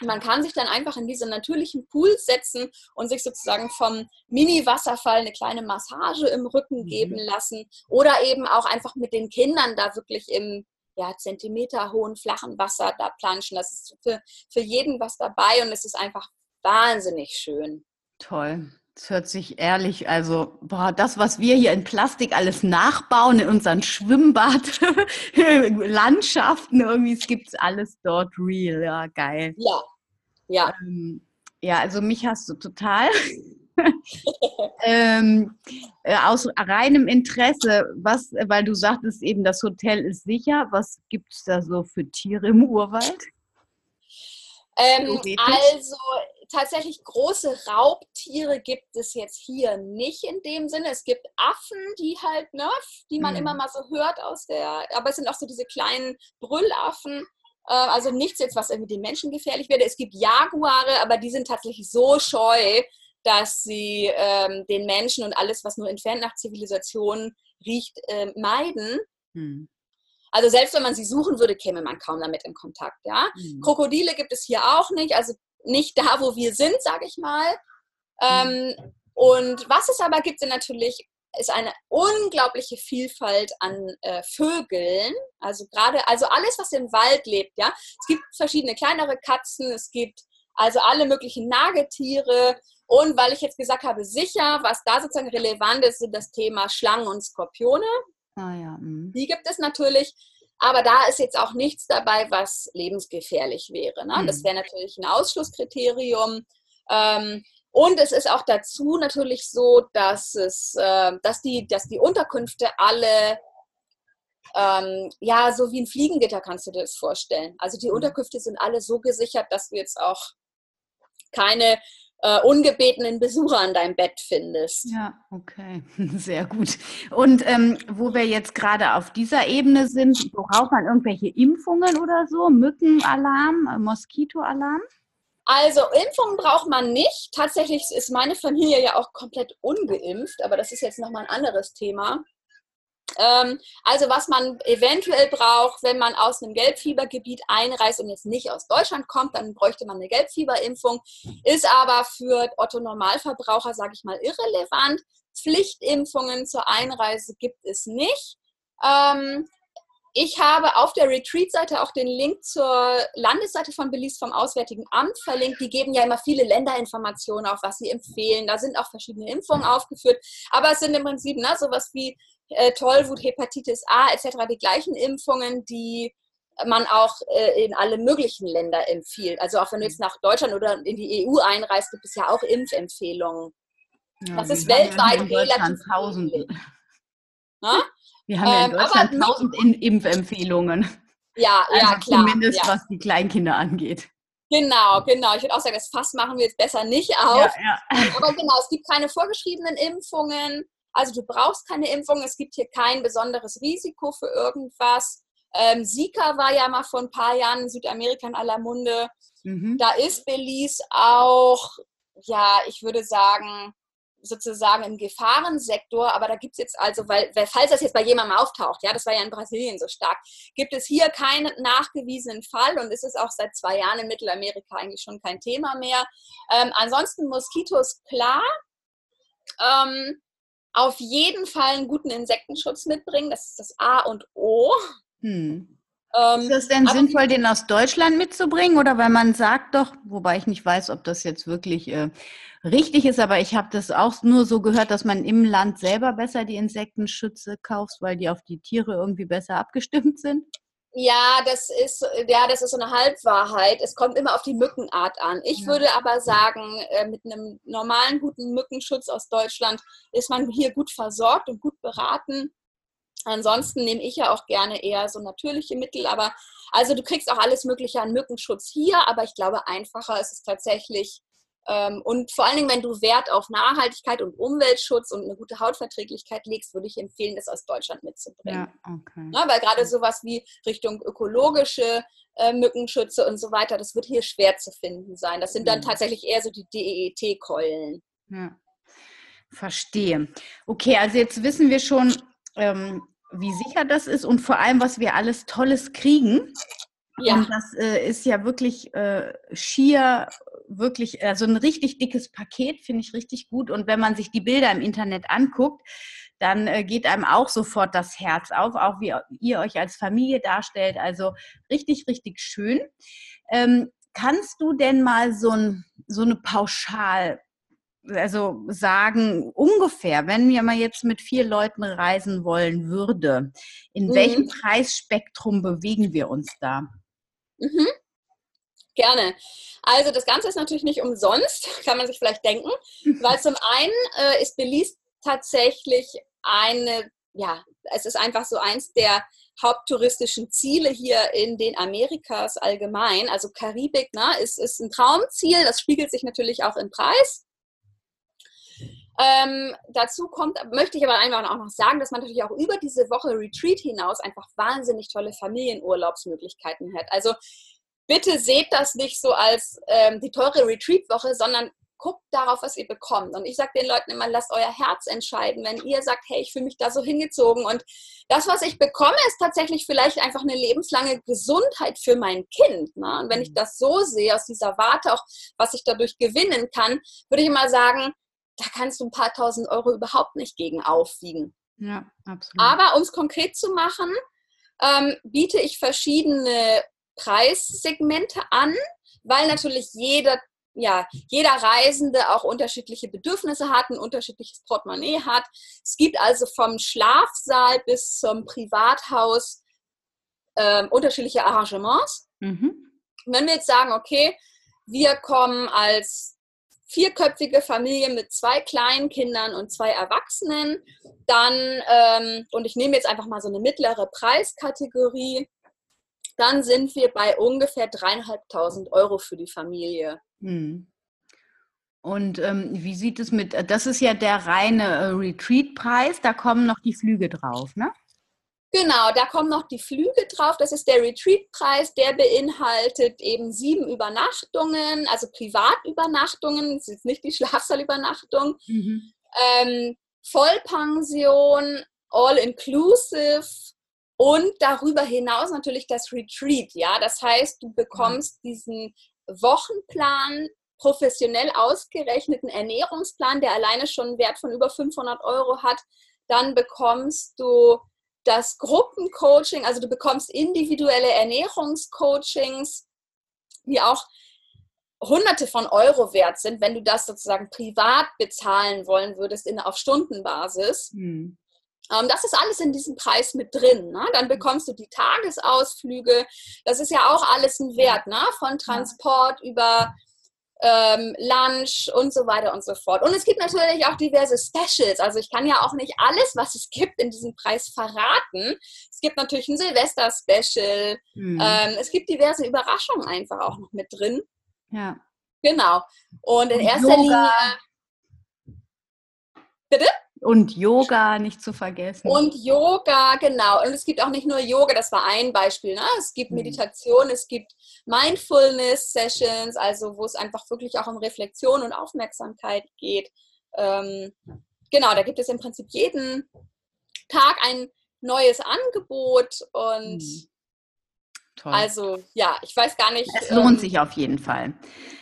S2: Man kann sich dann einfach in diese natürlichen Pools setzen und sich sozusagen vom Mini-Wasserfall eine kleine Massage im Rücken mhm. geben lassen oder eben auch einfach mit den Kindern da wirklich im ja, Zentimeter hohen flachen Wasser da planschen. Das ist für, für jeden was dabei und es ist einfach wahnsinnig schön.
S1: Toll. Das hört sich ehrlich, also boah, das, was wir hier in Plastik alles nachbauen in unseren Schwimmbadlandschaften, irgendwie, es gibt alles dort real, ja, geil.
S2: Ja, ja. Ähm,
S1: ja, also mich hast du total. ähm, äh, aus reinem Interesse, was, weil du sagtest eben, das Hotel ist sicher, was gibt es da so für Tiere im Urwald?
S2: Ähm, also tatsächlich große Raubtiere gibt es jetzt hier nicht in dem Sinne. Es gibt Affen, die halt, ne, die man mhm. immer mal so hört aus der, aber es sind auch so diese kleinen Brüllaffen. Äh, also nichts jetzt, was irgendwie den Menschen gefährlich wäre. Es gibt Jaguare, aber die sind tatsächlich so scheu, dass sie ähm, den Menschen und alles, was nur entfernt nach Zivilisation riecht, äh, meiden. Hm. Also selbst wenn man sie suchen würde, käme man kaum damit in Kontakt. Ja? Hm. Krokodile gibt es hier auch nicht, also nicht da, wo wir sind, sage ich mal. Hm. Ähm, und was es aber gibt, sind natürlich ist eine unglaubliche Vielfalt an äh, Vögeln. Also gerade, also alles, was im Wald lebt, ja. Es gibt verschiedene kleinere Katzen, es gibt also alle möglichen Nagetiere. Und weil ich jetzt gesagt habe, sicher, was da sozusagen relevant ist, sind das Thema Schlangen und Skorpione. Ah, ja. Mhm. Die gibt es natürlich. Aber da ist jetzt auch nichts dabei, was lebensgefährlich wäre. Ne? Mhm. Das wäre natürlich ein Ausschlusskriterium. Ähm, und es ist auch dazu natürlich so, dass, es, äh, dass, die, dass die Unterkünfte alle, ähm, ja, so wie ein Fliegengitter kannst du dir das vorstellen. Also die mhm. Unterkünfte sind alle so gesichert, dass du jetzt auch keine äh, ungebetenen Besucher an deinem Bett findest.
S1: Ja, okay, sehr gut. Und ähm, wo wir jetzt gerade auf dieser Ebene sind, braucht man irgendwelche Impfungen oder so? Mückenalarm, äh, Moskitoalarm?
S2: Also Impfungen braucht man nicht. Tatsächlich ist meine Familie ja auch komplett ungeimpft, aber das ist jetzt nochmal ein anderes Thema. Ähm, also was man eventuell braucht, wenn man aus einem Gelbfiebergebiet einreist und jetzt nicht aus Deutschland kommt, dann bräuchte man eine Gelbfieberimpfung, ist aber für Otto Normalverbraucher, sage ich mal, irrelevant. Pflichtimpfungen zur Einreise gibt es nicht. Ähm, ich habe auf der Retreat-Seite auch den Link zur Landesseite von Belize vom Auswärtigen Amt verlinkt. Die geben ja immer viele Länderinformationen auf, was sie empfehlen. Da sind auch verschiedene Impfungen aufgeführt. Aber es sind im Prinzip ne, sowas wie äh, Tollwut, Hepatitis A etc. die gleichen Impfungen, die man auch äh, in alle möglichen Länder empfiehlt. Also auch wenn du jetzt nach Deutschland oder in die EU einreist, gibt es ja auch Impfempfehlungen. Ja, das ist weltweit relativ. Tausende.
S1: Wir haben ja in ähm, Deutschland ähm, tausend Impfempfehlungen.
S2: Ja, also ja, klar.
S1: Zumindest
S2: ja.
S1: was die Kleinkinder angeht.
S2: Genau, genau. Ich würde auch sagen, das Fass machen wir jetzt besser nicht auf. Ja, ja. Aber genau, es gibt keine vorgeschriebenen Impfungen. Also du brauchst keine Impfung. Es gibt hier kein besonderes Risiko für irgendwas. Ähm, Zika war ja mal vor ein paar Jahren in Südamerika in aller Munde. Mhm. Da ist Belize auch, ja, ich würde sagen, sozusagen im Gefahrensektor, aber da gibt es jetzt also, weil, weil, falls das jetzt bei jemandem auftaucht, ja, das war ja in Brasilien so stark, gibt es hier keinen nachgewiesenen Fall und ist es auch seit zwei Jahren in Mittelamerika eigentlich schon kein Thema mehr. Ähm, ansonsten Moskitos klar. Ähm, auf jeden Fall einen guten Insektenschutz mitbringen, das ist das A und O. Hm.
S1: Ähm, ist es denn sinnvoll, den aus Deutschland mitzubringen oder weil man sagt doch, wobei ich nicht weiß, ob das jetzt wirklich äh, richtig ist, aber ich habe das auch nur so gehört, dass man im Land selber besser die Insektenschütze kauft, weil die auf die Tiere irgendwie besser abgestimmt sind.
S2: Ja, das ist, ja, das ist so eine Halbwahrheit. Es kommt immer auf die Mückenart an. Ich ja. würde aber sagen, äh, mit einem normalen, guten Mückenschutz aus Deutschland ist man hier gut versorgt und gut beraten. Ansonsten nehme ich ja auch gerne eher so natürliche Mittel, aber also du kriegst auch alles Mögliche an Mückenschutz hier, aber ich glaube, einfacher ist es tatsächlich. Ähm, und vor allen Dingen, wenn du Wert auf Nachhaltigkeit und Umweltschutz und eine gute Hautverträglichkeit legst, würde ich empfehlen, das aus Deutschland mitzubringen. Ja, okay. Ja, weil gerade sowas wie Richtung ökologische äh, Mückenschütze und so weiter, das wird hier schwer zu finden sein. Das sind dann tatsächlich eher so die DEET-Keulen.
S1: Ja. Verstehe. Okay, also jetzt wissen wir schon, ähm, wie sicher das ist und vor allem, was wir alles Tolles kriegen. Ja. Und das äh, ist ja wirklich äh, schier, wirklich, also ein richtig dickes Paket, finde ich richtig gut. Und wenn man sich die Bilder im Internet anguckt, dann äh, geht einem auch sofort das Herz auf, auch wie ihr euch als Familie darstellt. Also richtig, richtig schön. Ähm, kannst du denn mal so, ein, so eine Pauschal also sagen, ungefähr, wenn wir mal jetzt mit vier Leuten reisen wollen würde, in mhm. welchem Preisspektrum bewegen wir uns da?
S2: Mhm. Gerne. Also das Ganze ist natürlich nicht umsonst, kann man sich vielleicht denken, weil zum einen äh, ist Belize tatsächlich eine, ja, es ist einfach so eins der haupttouristischen Ziele hier in den Amerikas allgemein. Also Karibik ne, ist, ist ein Traumziel, das spiegelt sich natürlich auch im Preis. Ähm, dazu kommt, möchte ich aber einfach auch noch sagen, dass man natürlich auch über diese Woche Retreat hinaus einfach wahnsinnig tolle Familienurlaubsmöglichkeiten hat. Also bitte seht das nicht so als ähm, die teure Retreat-Woche, sondern guckt darauf, was ihr bekommt. Und ich sage den Leuten immer, lasst euer Herz entscheiden, wenn ihr sagt, hey, ich fühle mich da so hingezogen. Und das, was ich bekomme, ist tatsächlich vielleicht einfach eine lebenslange Gesundheit für mein Kind. Ne? Und wenn ich mhm. das so sehe, aus dieser Warte auch, was ich dadurch gewinnen kann, würde ich immer sagen, da kannst du ein paar tausend Euro überhaupt nicht gegen aufwiegen.
S1: Ja, absolut.
S2: Aber um es konkret zu machen, ähm, biete ich verschiedene Preissegmente an, weil natürlich jeder ja, jeder Reisende auch unterschiedliche Bedürfnisse hat, ein unterschiedliches Portemonnaie hat. Es gibt also vom Schlafsaal bis zum Privathaus äh, unterschiedliche Arrangements. Mhm. Wenn wir jetzt sagen, okay, wir kommen als vierköpfige Familie mit zwei kleinen Kindern und zwei Erwachsenen, dann, ähm, und ich nehme jetzt einfach mal so eine mittlere Preiskategorie, dann sind wir bei ungefähr dreieinhalbtausend Euro für die Familie. Hm.
S1: Und ähm, wie sieht es mit, das ist ja der reine äh, Retreat-Preis, da kommen noch die Flüge drauf, ne?
S2: Genau, da kommen noch die Flüge drauf. Das ist der Retreat-Preis. Der beinhaltet eben sieben Übernachtungen, also Privatübernachtungen. Das ist nicht die Schlafsaalübernachtung. Mhm. Ähm, Vollpension, all-inclusive und darüber hinaus natürlich das Retreat. Ja, das heißt, du bekommst mhm. diesen Wochenplan, professionell ausgerechneten Ernährungsplan, der alleine schon einen Wert von über 500 Euro hat. Dann bekommst du das Gruppencoaching, also du bekommst individuelle Ernährungscoachings, die auch hunderte von Euro wert sind, wenn du das sozusagen privat bezahlen wollen würdest in, auf Stundenbasis. Hm. Ähm, das ist alles in diesem Preis mit drin. Ne? Dann bekommst du die Tagesausflüge. Das ist ja auch alles ein Wert, ne? von Transport über ähm, Lunch und so weiter und so fort. Und es gibt natürlich auch diverse Specials. Also ich kann ja auch nicht alles, was es gibt, in diesem Preis verraten. Es gibt natürlich ein Silvester-Special. Mhm. Ähm, es gibt diverse Überraschungen einfach auch noch mit drin.
S1: Ja.
S2: Genau. Und in erster Yoga. Linie.
S1: Bitte? Und Yoga nicht zu vergessen.
S2: Und Yoga, genau. Und es gibt auch nicht nur Yoga, das war ein Beispiel. Ne? Es gibt mhm. Meditation, es gibt Mindfulness-Sessions, also wo es einfach wirklich auch um Reflexion und Aufmerksamkeit geht. Ähm, genau, da gibt es im Prinzip jeden Tag ein neues Angebot und mhm. Toll. Also ja, ich weiß gar nicht.
S1: Es lohnt ähm, sich auf jeden Fall.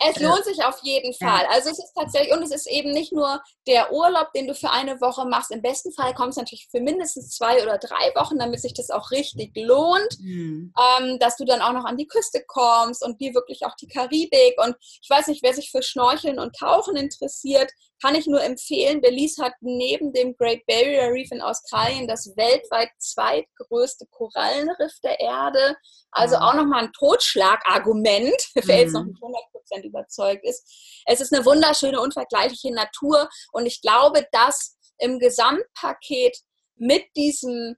S2: Es äh, lohnt sich auf jeden Fall. Ja. Also es ist tatsächlich, und es ist eben nicht nur der Urlaub, den du für eine Woche machst. Im besten Fall kommst du natürlich für mindestens zwei oder drei Wochen, damit sich das auch richtig lohnt, mhm. ähm, dass du dann auch noch an die Küste kommst und dir wirklich auch die Karibik. Und ich weiß nicht, wer sich für Schnorcheln und Tauchen interessiert, kann ich nur empfehlen. Belize hat neben dem Great Barrier Reef in Australien das weltweit zweitgrößte Korallenriff der Erde. Also auch nochmal ein Totschlagargument, wer jetzt noch mhm. nicht 100% überzeugt ist. Es ist eine wunderschöne, unvergleichliche Natur und ich glaube, dass im Gesamtpaket mit diesem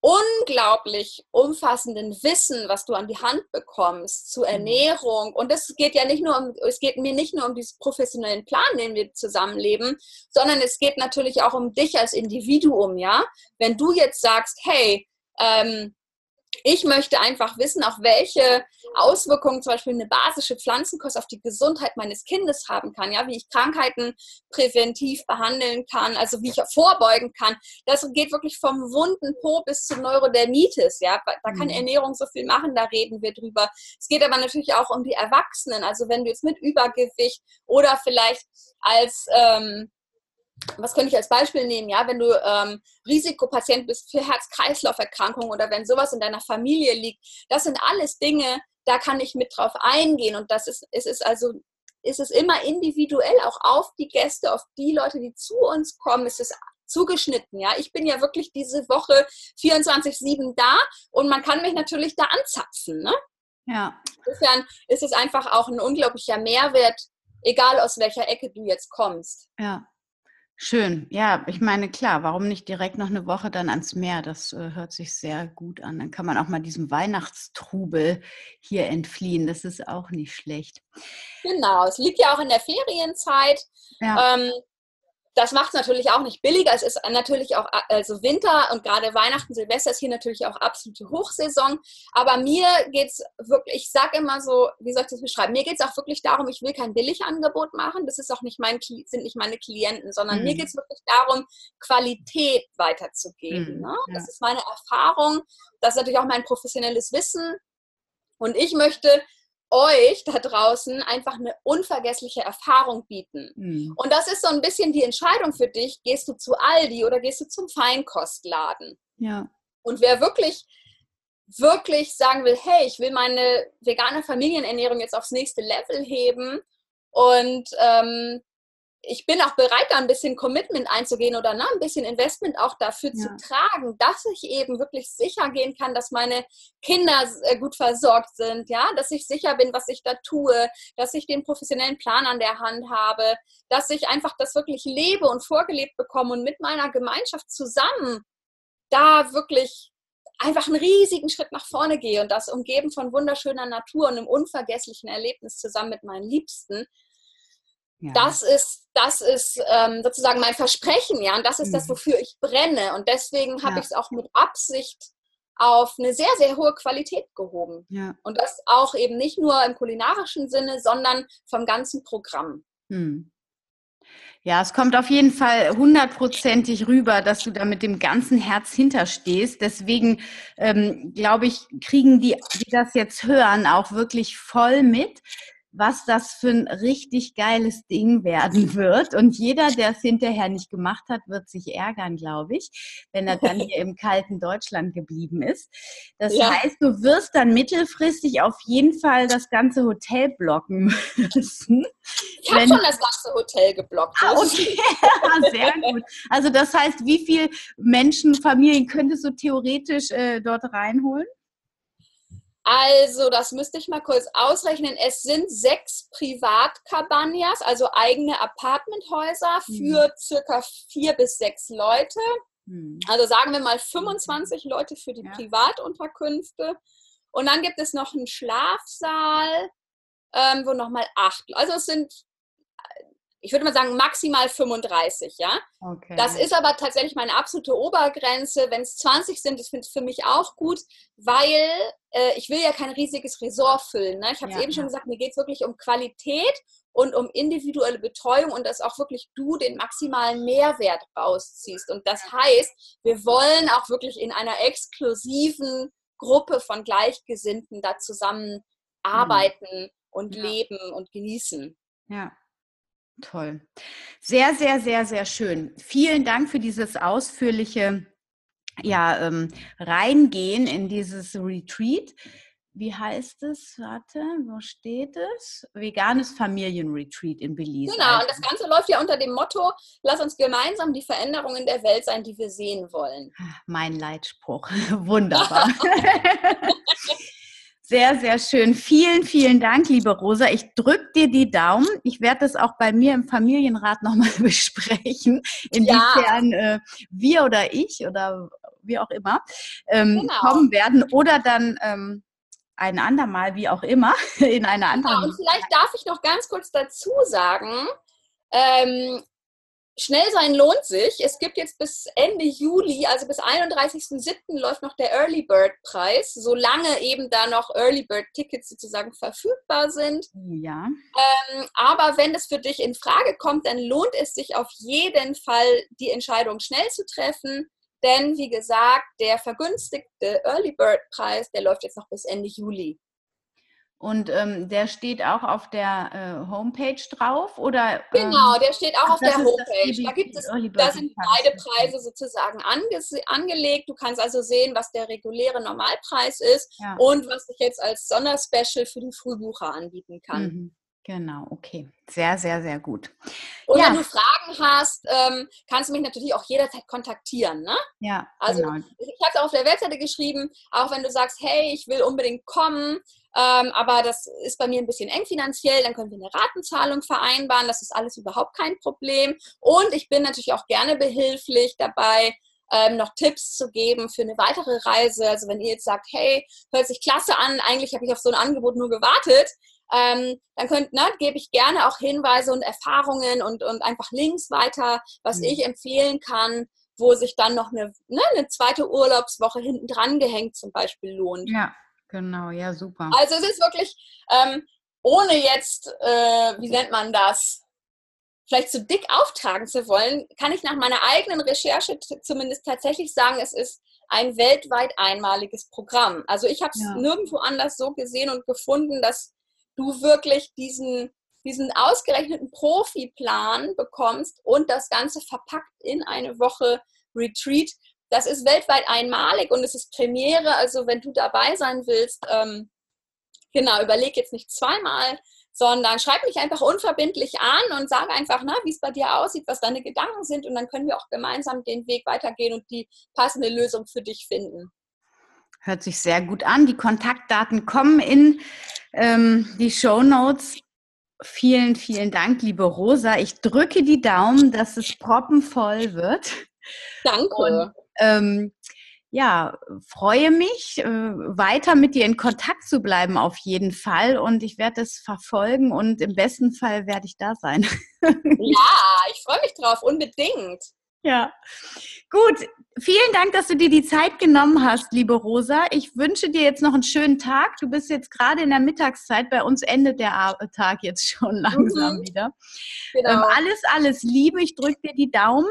S2: unglaublich umfassenden Wissen, was du an die Hand bekommst zu mhm. Ernährung. Und es geht ja nicht nur um, es geht mir nicht nur um diesen professionellen Plan, den wir zusammenleben, sondern es geht natürlich auch um dich als Individuum, ja. Wenn du jetzt sagst, hey, ähm, ich möchte einfach wissen, auch welche Auswirkungen zum Beispiel eine basische Pflanzenkost auf die Gesundheit meines Kindes haben kann, ja, wie ich Krankheiten präventiv behandeln kann, also wie ich vorbeugen kann. Das geht wirklich vom wunden Po bis zur Neurodermitis, ja. Da kann mhm. Ernährung so viel machen, da reden wir drüber. Es geht aber natürlich auch um die Erwachsenen, also wenn du jetzt mit Übergewicht oder vielleicht als ähm, was könnte ich als Beispiel nehmen, ja, wenn du ähm, Risikopatient bist für Herz-Kreislauf-Erkrankungen oder wenn sowas in deiner Familie liegt, das sind alles Dinge, da kann ich mit drauf eingehen und das ist, es ist also, ist es immer individuell auch auf die Gäste, auf die Leute, die zu uns kommen, ist es zugeschnitten, ja. Ich bin ja wirklich diese Woche 24-7 da und man kann mich natürlich da anzapfen, ne?
S1: Ja.
S2: Insofern ist es einfach auch ein unglaublicher Mehrwert, egal aus welcher Ecke du jetzt kommst.
S1: Ja. Schön. Ja, ich meine, klar, warum nicht direkt noch eine Woche dann ans Meer? Das äh, hört sich sehr gut an. Dann kann man auch mal diesem Weihnachtstrubel hier entfliehen. Das ist auch nicht schlecht.
S2: Genau, es liegt ja auch in der Ferienzeit. Ja. Ähm, das macht es natürlich auch nicht billiger. Es ist natürlich auch, also Winter und gerade Weihnachten, Silvester ist hier natürlich auch absolute Hochsaison. Aber mir geht es wirklich, ich sage immer so, wie soll ich das beschreiben? Mir geht es auch wirklich darum, ich will kein Billigangebot machen. Das ist auch nicht mein, sind nicht meine Klienten, sondern mhm. mir geht es wirklich darum, Qualität weiterzugeben. Mhm. Ne? Das ja. ist meine Erfahrung. Das ist natürlich auch mein professionelles Wissen. Und ich möchte euch da draußen einfach eine unvergessliche Erfahrung bieten. Mhm. Und das ist so ein bisschen die Entscheidung für dich, gehst du zu Aldi oder gehst du zum Feinkostladen?
S1: Ja.
S2: Und wer wirklich wirklich sagen will, hey, ich will meine vegane Familienernährung jetzt aufs nächste Level heben und ähm, ich bin auch bereit, da ein bisschen Commitment einzugehen oder ne, ein bisschen Investment auch dafür ja. zu tragen, dass ich eben wirklich sicher gehen kann, dass meine Kinder äh, gut versorgt sind, ja, dass ich sicher bin, was ich da tue, dass ich den professionellen Plan an der Hand habe, dass ich einfach das wirklich lebe und vorgelebt bekomme und mit meiner Gemeinschaft zusammen da wirklich einfach einen riesigen Schritt nach vorne gehe und das umgeben von wunderschöner Natur und einem unvergesslichen Erlebnis zusammen mit meinen Liebsten ja. Das ist, das ist ähm, sozusagen mein Versprechen, ja, und das ist mhm. das, wofür ich brenne. Und deswegen habe ja. ich es auch mit Absicht auf eine sehr, sehr hohe Qualität gehoben.
S1: Ja.
S2: Und das auch eben nicht nur im kulinarischen Sinne, sondern vom ganzen Programm. Mhm.
S1: Ja, es kommt auf jeden Fall hundertprozentig rüber, dass du da mit dem ganzen Herz hinterstehst. Deswegen ähm, glaube ich, kriegen die, die das jetzt hören, auch wirklich voll mit was das für ein richtig geiles Ding werden wird. Und jeder, der es hinterher nicht gemacht hat, wird sich ärgern, glaube ich, wenn er dann hier im kalten Deutschland geblieben ist. Das ja. heißt, du wirst dann mittelfristig auf jeden Fall das ganze Hotel blocken müssen.
S2: Ich habe schon das ganze Hotel geblockt.
S1: Ah, okay, sehr gut. Also das heißt, wie viele Menschen, Familien könntest du theoretisch äh, dort reinholen?
S2: Also, das müsste ich mal kurz ausrechnen. Es sind sechs Privatcabanas, also eigene Apartmenthäuser für mhm. circa vier bis sechs Leute. Mhm. Also sagen wir mal 25 Leute für die ja. Privatunterkünfte. Und dann gibt es noch einen Schlafsaal, ähm, wo nochmal acht. Also es sind ich würde mal sagen, maximal 35, ja. Okay. Das ist aber tatsächlich meine absolute Obergrenze. Wenn es 20 sind, ist es für mich auch gut, weil äh, ich will ja kein riesiges Resort füllen. Ne? Ich habe es ja, eben schon gesagt, mir geht es wirklich um Qualität und um individuelle Betreuung und dass auch wirklich du den maximalen Mehrwert rausziehst. Und das heißt, wir wollen auch wirklich in einer exklusiven Gruppe von Gleichgesinnten da zusammen mhm. arbeiten mhm. und ja. leben und genießen.
S1: Ja, Toll. Sehr, sehr, sehr, sehr schön. Vielen Dank für dieses ausführliche ja, ähm, Reingehen in dieses Retreat. Wie heißt es? Warte, wo steht es? Veganes Familienretreat in Belize.
S2: Genau, und das Ganze läuft ja unter dem Motto, lass uns gemeinsam die Veränderungen der Welt sein, die wir sehen wollen.
S1: Mein Leitspruch. Wunderbar. Sehr, sehr schön. Vielen, vielen Dank, liebe Rosa. Ich drücke dir die Daumen. Ich werde das auch bei mir im Familienrat nochmal besprechen, inwiefern ja. äh, wir oder ich oder wie auch immer ähm, genau. kommen werden oder dann ähm, ein andermal, wie auch immer, in einer anderen. Genau.
S2: Und vielleicht darf ich noch ganz kurz dazu sagen, ähm, Schnell sein lohnt sich. Es gibt jetzt bis Ende Juli, also bis 31.07. läuft noch der Early Bird Preis, solange eben da noch Early Bird Tickets sozusagen verfügbar sind.
S1: Ja.
S2: Ähm, aber wenn es für dich in Frage kommt, dann lohnt es sich auf jeden Fall, die Entscheidung schnell zu treffen. Denn wie gesagt, der vergünstigte Early Bird Preis, der läuft jetzt noch bis Ende Juli.
S1: Und ähm, der steht auch auf der äh, Homepage drauf, oder?
S2: Ähm, genau, der steht auch auf der Homepage. Da gibt es, da sind beide Preise sozusagen ange angelegt. Du kannst also sehen, was der reguläre Normalpreis ist ja. und was ich jetzt als Sonderspecial für die Frühbucher anbieten kann. Mhm.
S1: Genau, okay. Sehr, sehr, sehr gut.
S2: Und ja. wenn du Fragen hast, ähm, kannst du mich natürlich auch jederzeit kontaktieren. Ne?
S1: Ja,
S2: also genau. ich habe es auch auf der Webseite geschrieben, auch wenn du sagst, hey, ich will unbedingt kommen, ähm, aber das ist bei mir ein bisschen eng finanziell, dann können wir eine Ratenzahlung vereinbaren, das ist alles überhaupt kein Problem. Und ich bin natürlich auch gerne behilflich dabei, ähm, noch Tipps zu geben für eine weitere Reise. Also wenn ihr jetzt sagt, hey, hört sich klasse an, eigentlich habe ich auf so ein Angebot nur gewartet, ähm, dann könnt, ne, gebe ich gerne auch Hinweise und Erfahrungen und, und einfach Links weiter, was mhm. ich empfehlen kann, wo sich dann noch eine, ne, eine zweite Urlaubswoche hinten dran gehängt zum Beispiel lohnt.
S1: Ja, genau, ja, super.
S2: Also es ist wirklich, ähm, ohne jetzt, äh, wie nennt man das, vielleicht zu dick auftragen zu wollen, kann ich nach meiner eigenen Recherche zumindest tatsächlich sagen, es ist ein weltweit einmaliges Programm. Also ich habe es ja. nirgendwo anders so gesehen und gefunden, dass du wirklich diesen, diesen ausgerechneten Profiplan bekommst und das Ganze verpackt in eine Woche Retreat. Das ist weltweit einmalig und es ist Premiere. Also wenn du dabei sein willst, ähm, genau, überleg jetzt nicht zweimal, sondern schreib mich einfach unverbindlich an und sag einfach, wie es bei dir aussieht, was deine Gedanken sind und dann können wir auch gemeinsam den Weg weitergehen und die passende Lösung für dich finden.
S1: Hört sich sehr gut an. Die Kontaktdaten kommen in ähm, die Show Notes. Vielen, vielen Dank, liebe Rosa. Ich drücke die Daumen, dass es proppenvoll wird.
S2: Danke.
S1: Und, ähm, ja, freue mich, äh, weiter mit dir in Kontakt zu bleiben auf jeden Fall. Und ich werde es verfolgen und im besten Fall werde ich da sein.
S2: Ja, ich freue mich drauf, unbedingt.
S1: Ja, gut. Vielen Dank, dass du dir die Zeit genommen hast, liebe Rosa. Ich wünsche dir jetzt noch einen schönen Tag. Du bist jetzt gerade in der Mittagszeit. Bei uns endet der Tag jetzt schon langsam mhm. wieder. Genau. Ähm, alles, alles Liebe. Ich drücke dir die Daumen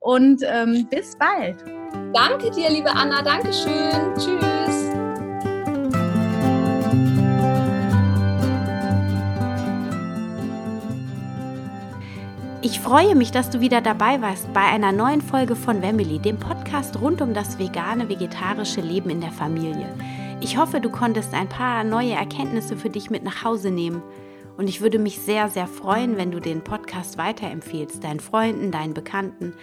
S1: und ähm, bis bald.
S2: Danke dir, liebe Anna. Dankeschön. Tschüss.
S3: Ich freue mich, dass du wieder dabei warst bei einer neuen Folge von Family, dem Podcast rund um das vegane, vegetarische Leben in der Familie. Ich hoffe, du konntest ein paar neue Erkenntnisse für dich mit nach Hause nehmen. Und ich würde mich sehr, sehr freuen, wenn du den Podcast weiterempfehlst, deinen Freunden, deinen Bekannten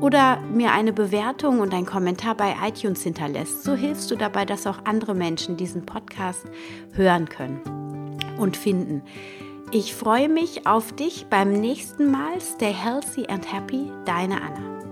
S3: oder mir eine Bewertung und einen Kommentar bei iTunes hinterlässt. So hilfst du dabei, dass auch andere Menschen diesen Podcast hören können und finden. Ich freue mich auf dich beim nächsten Mal. Stay healthy and happy, deine Anna.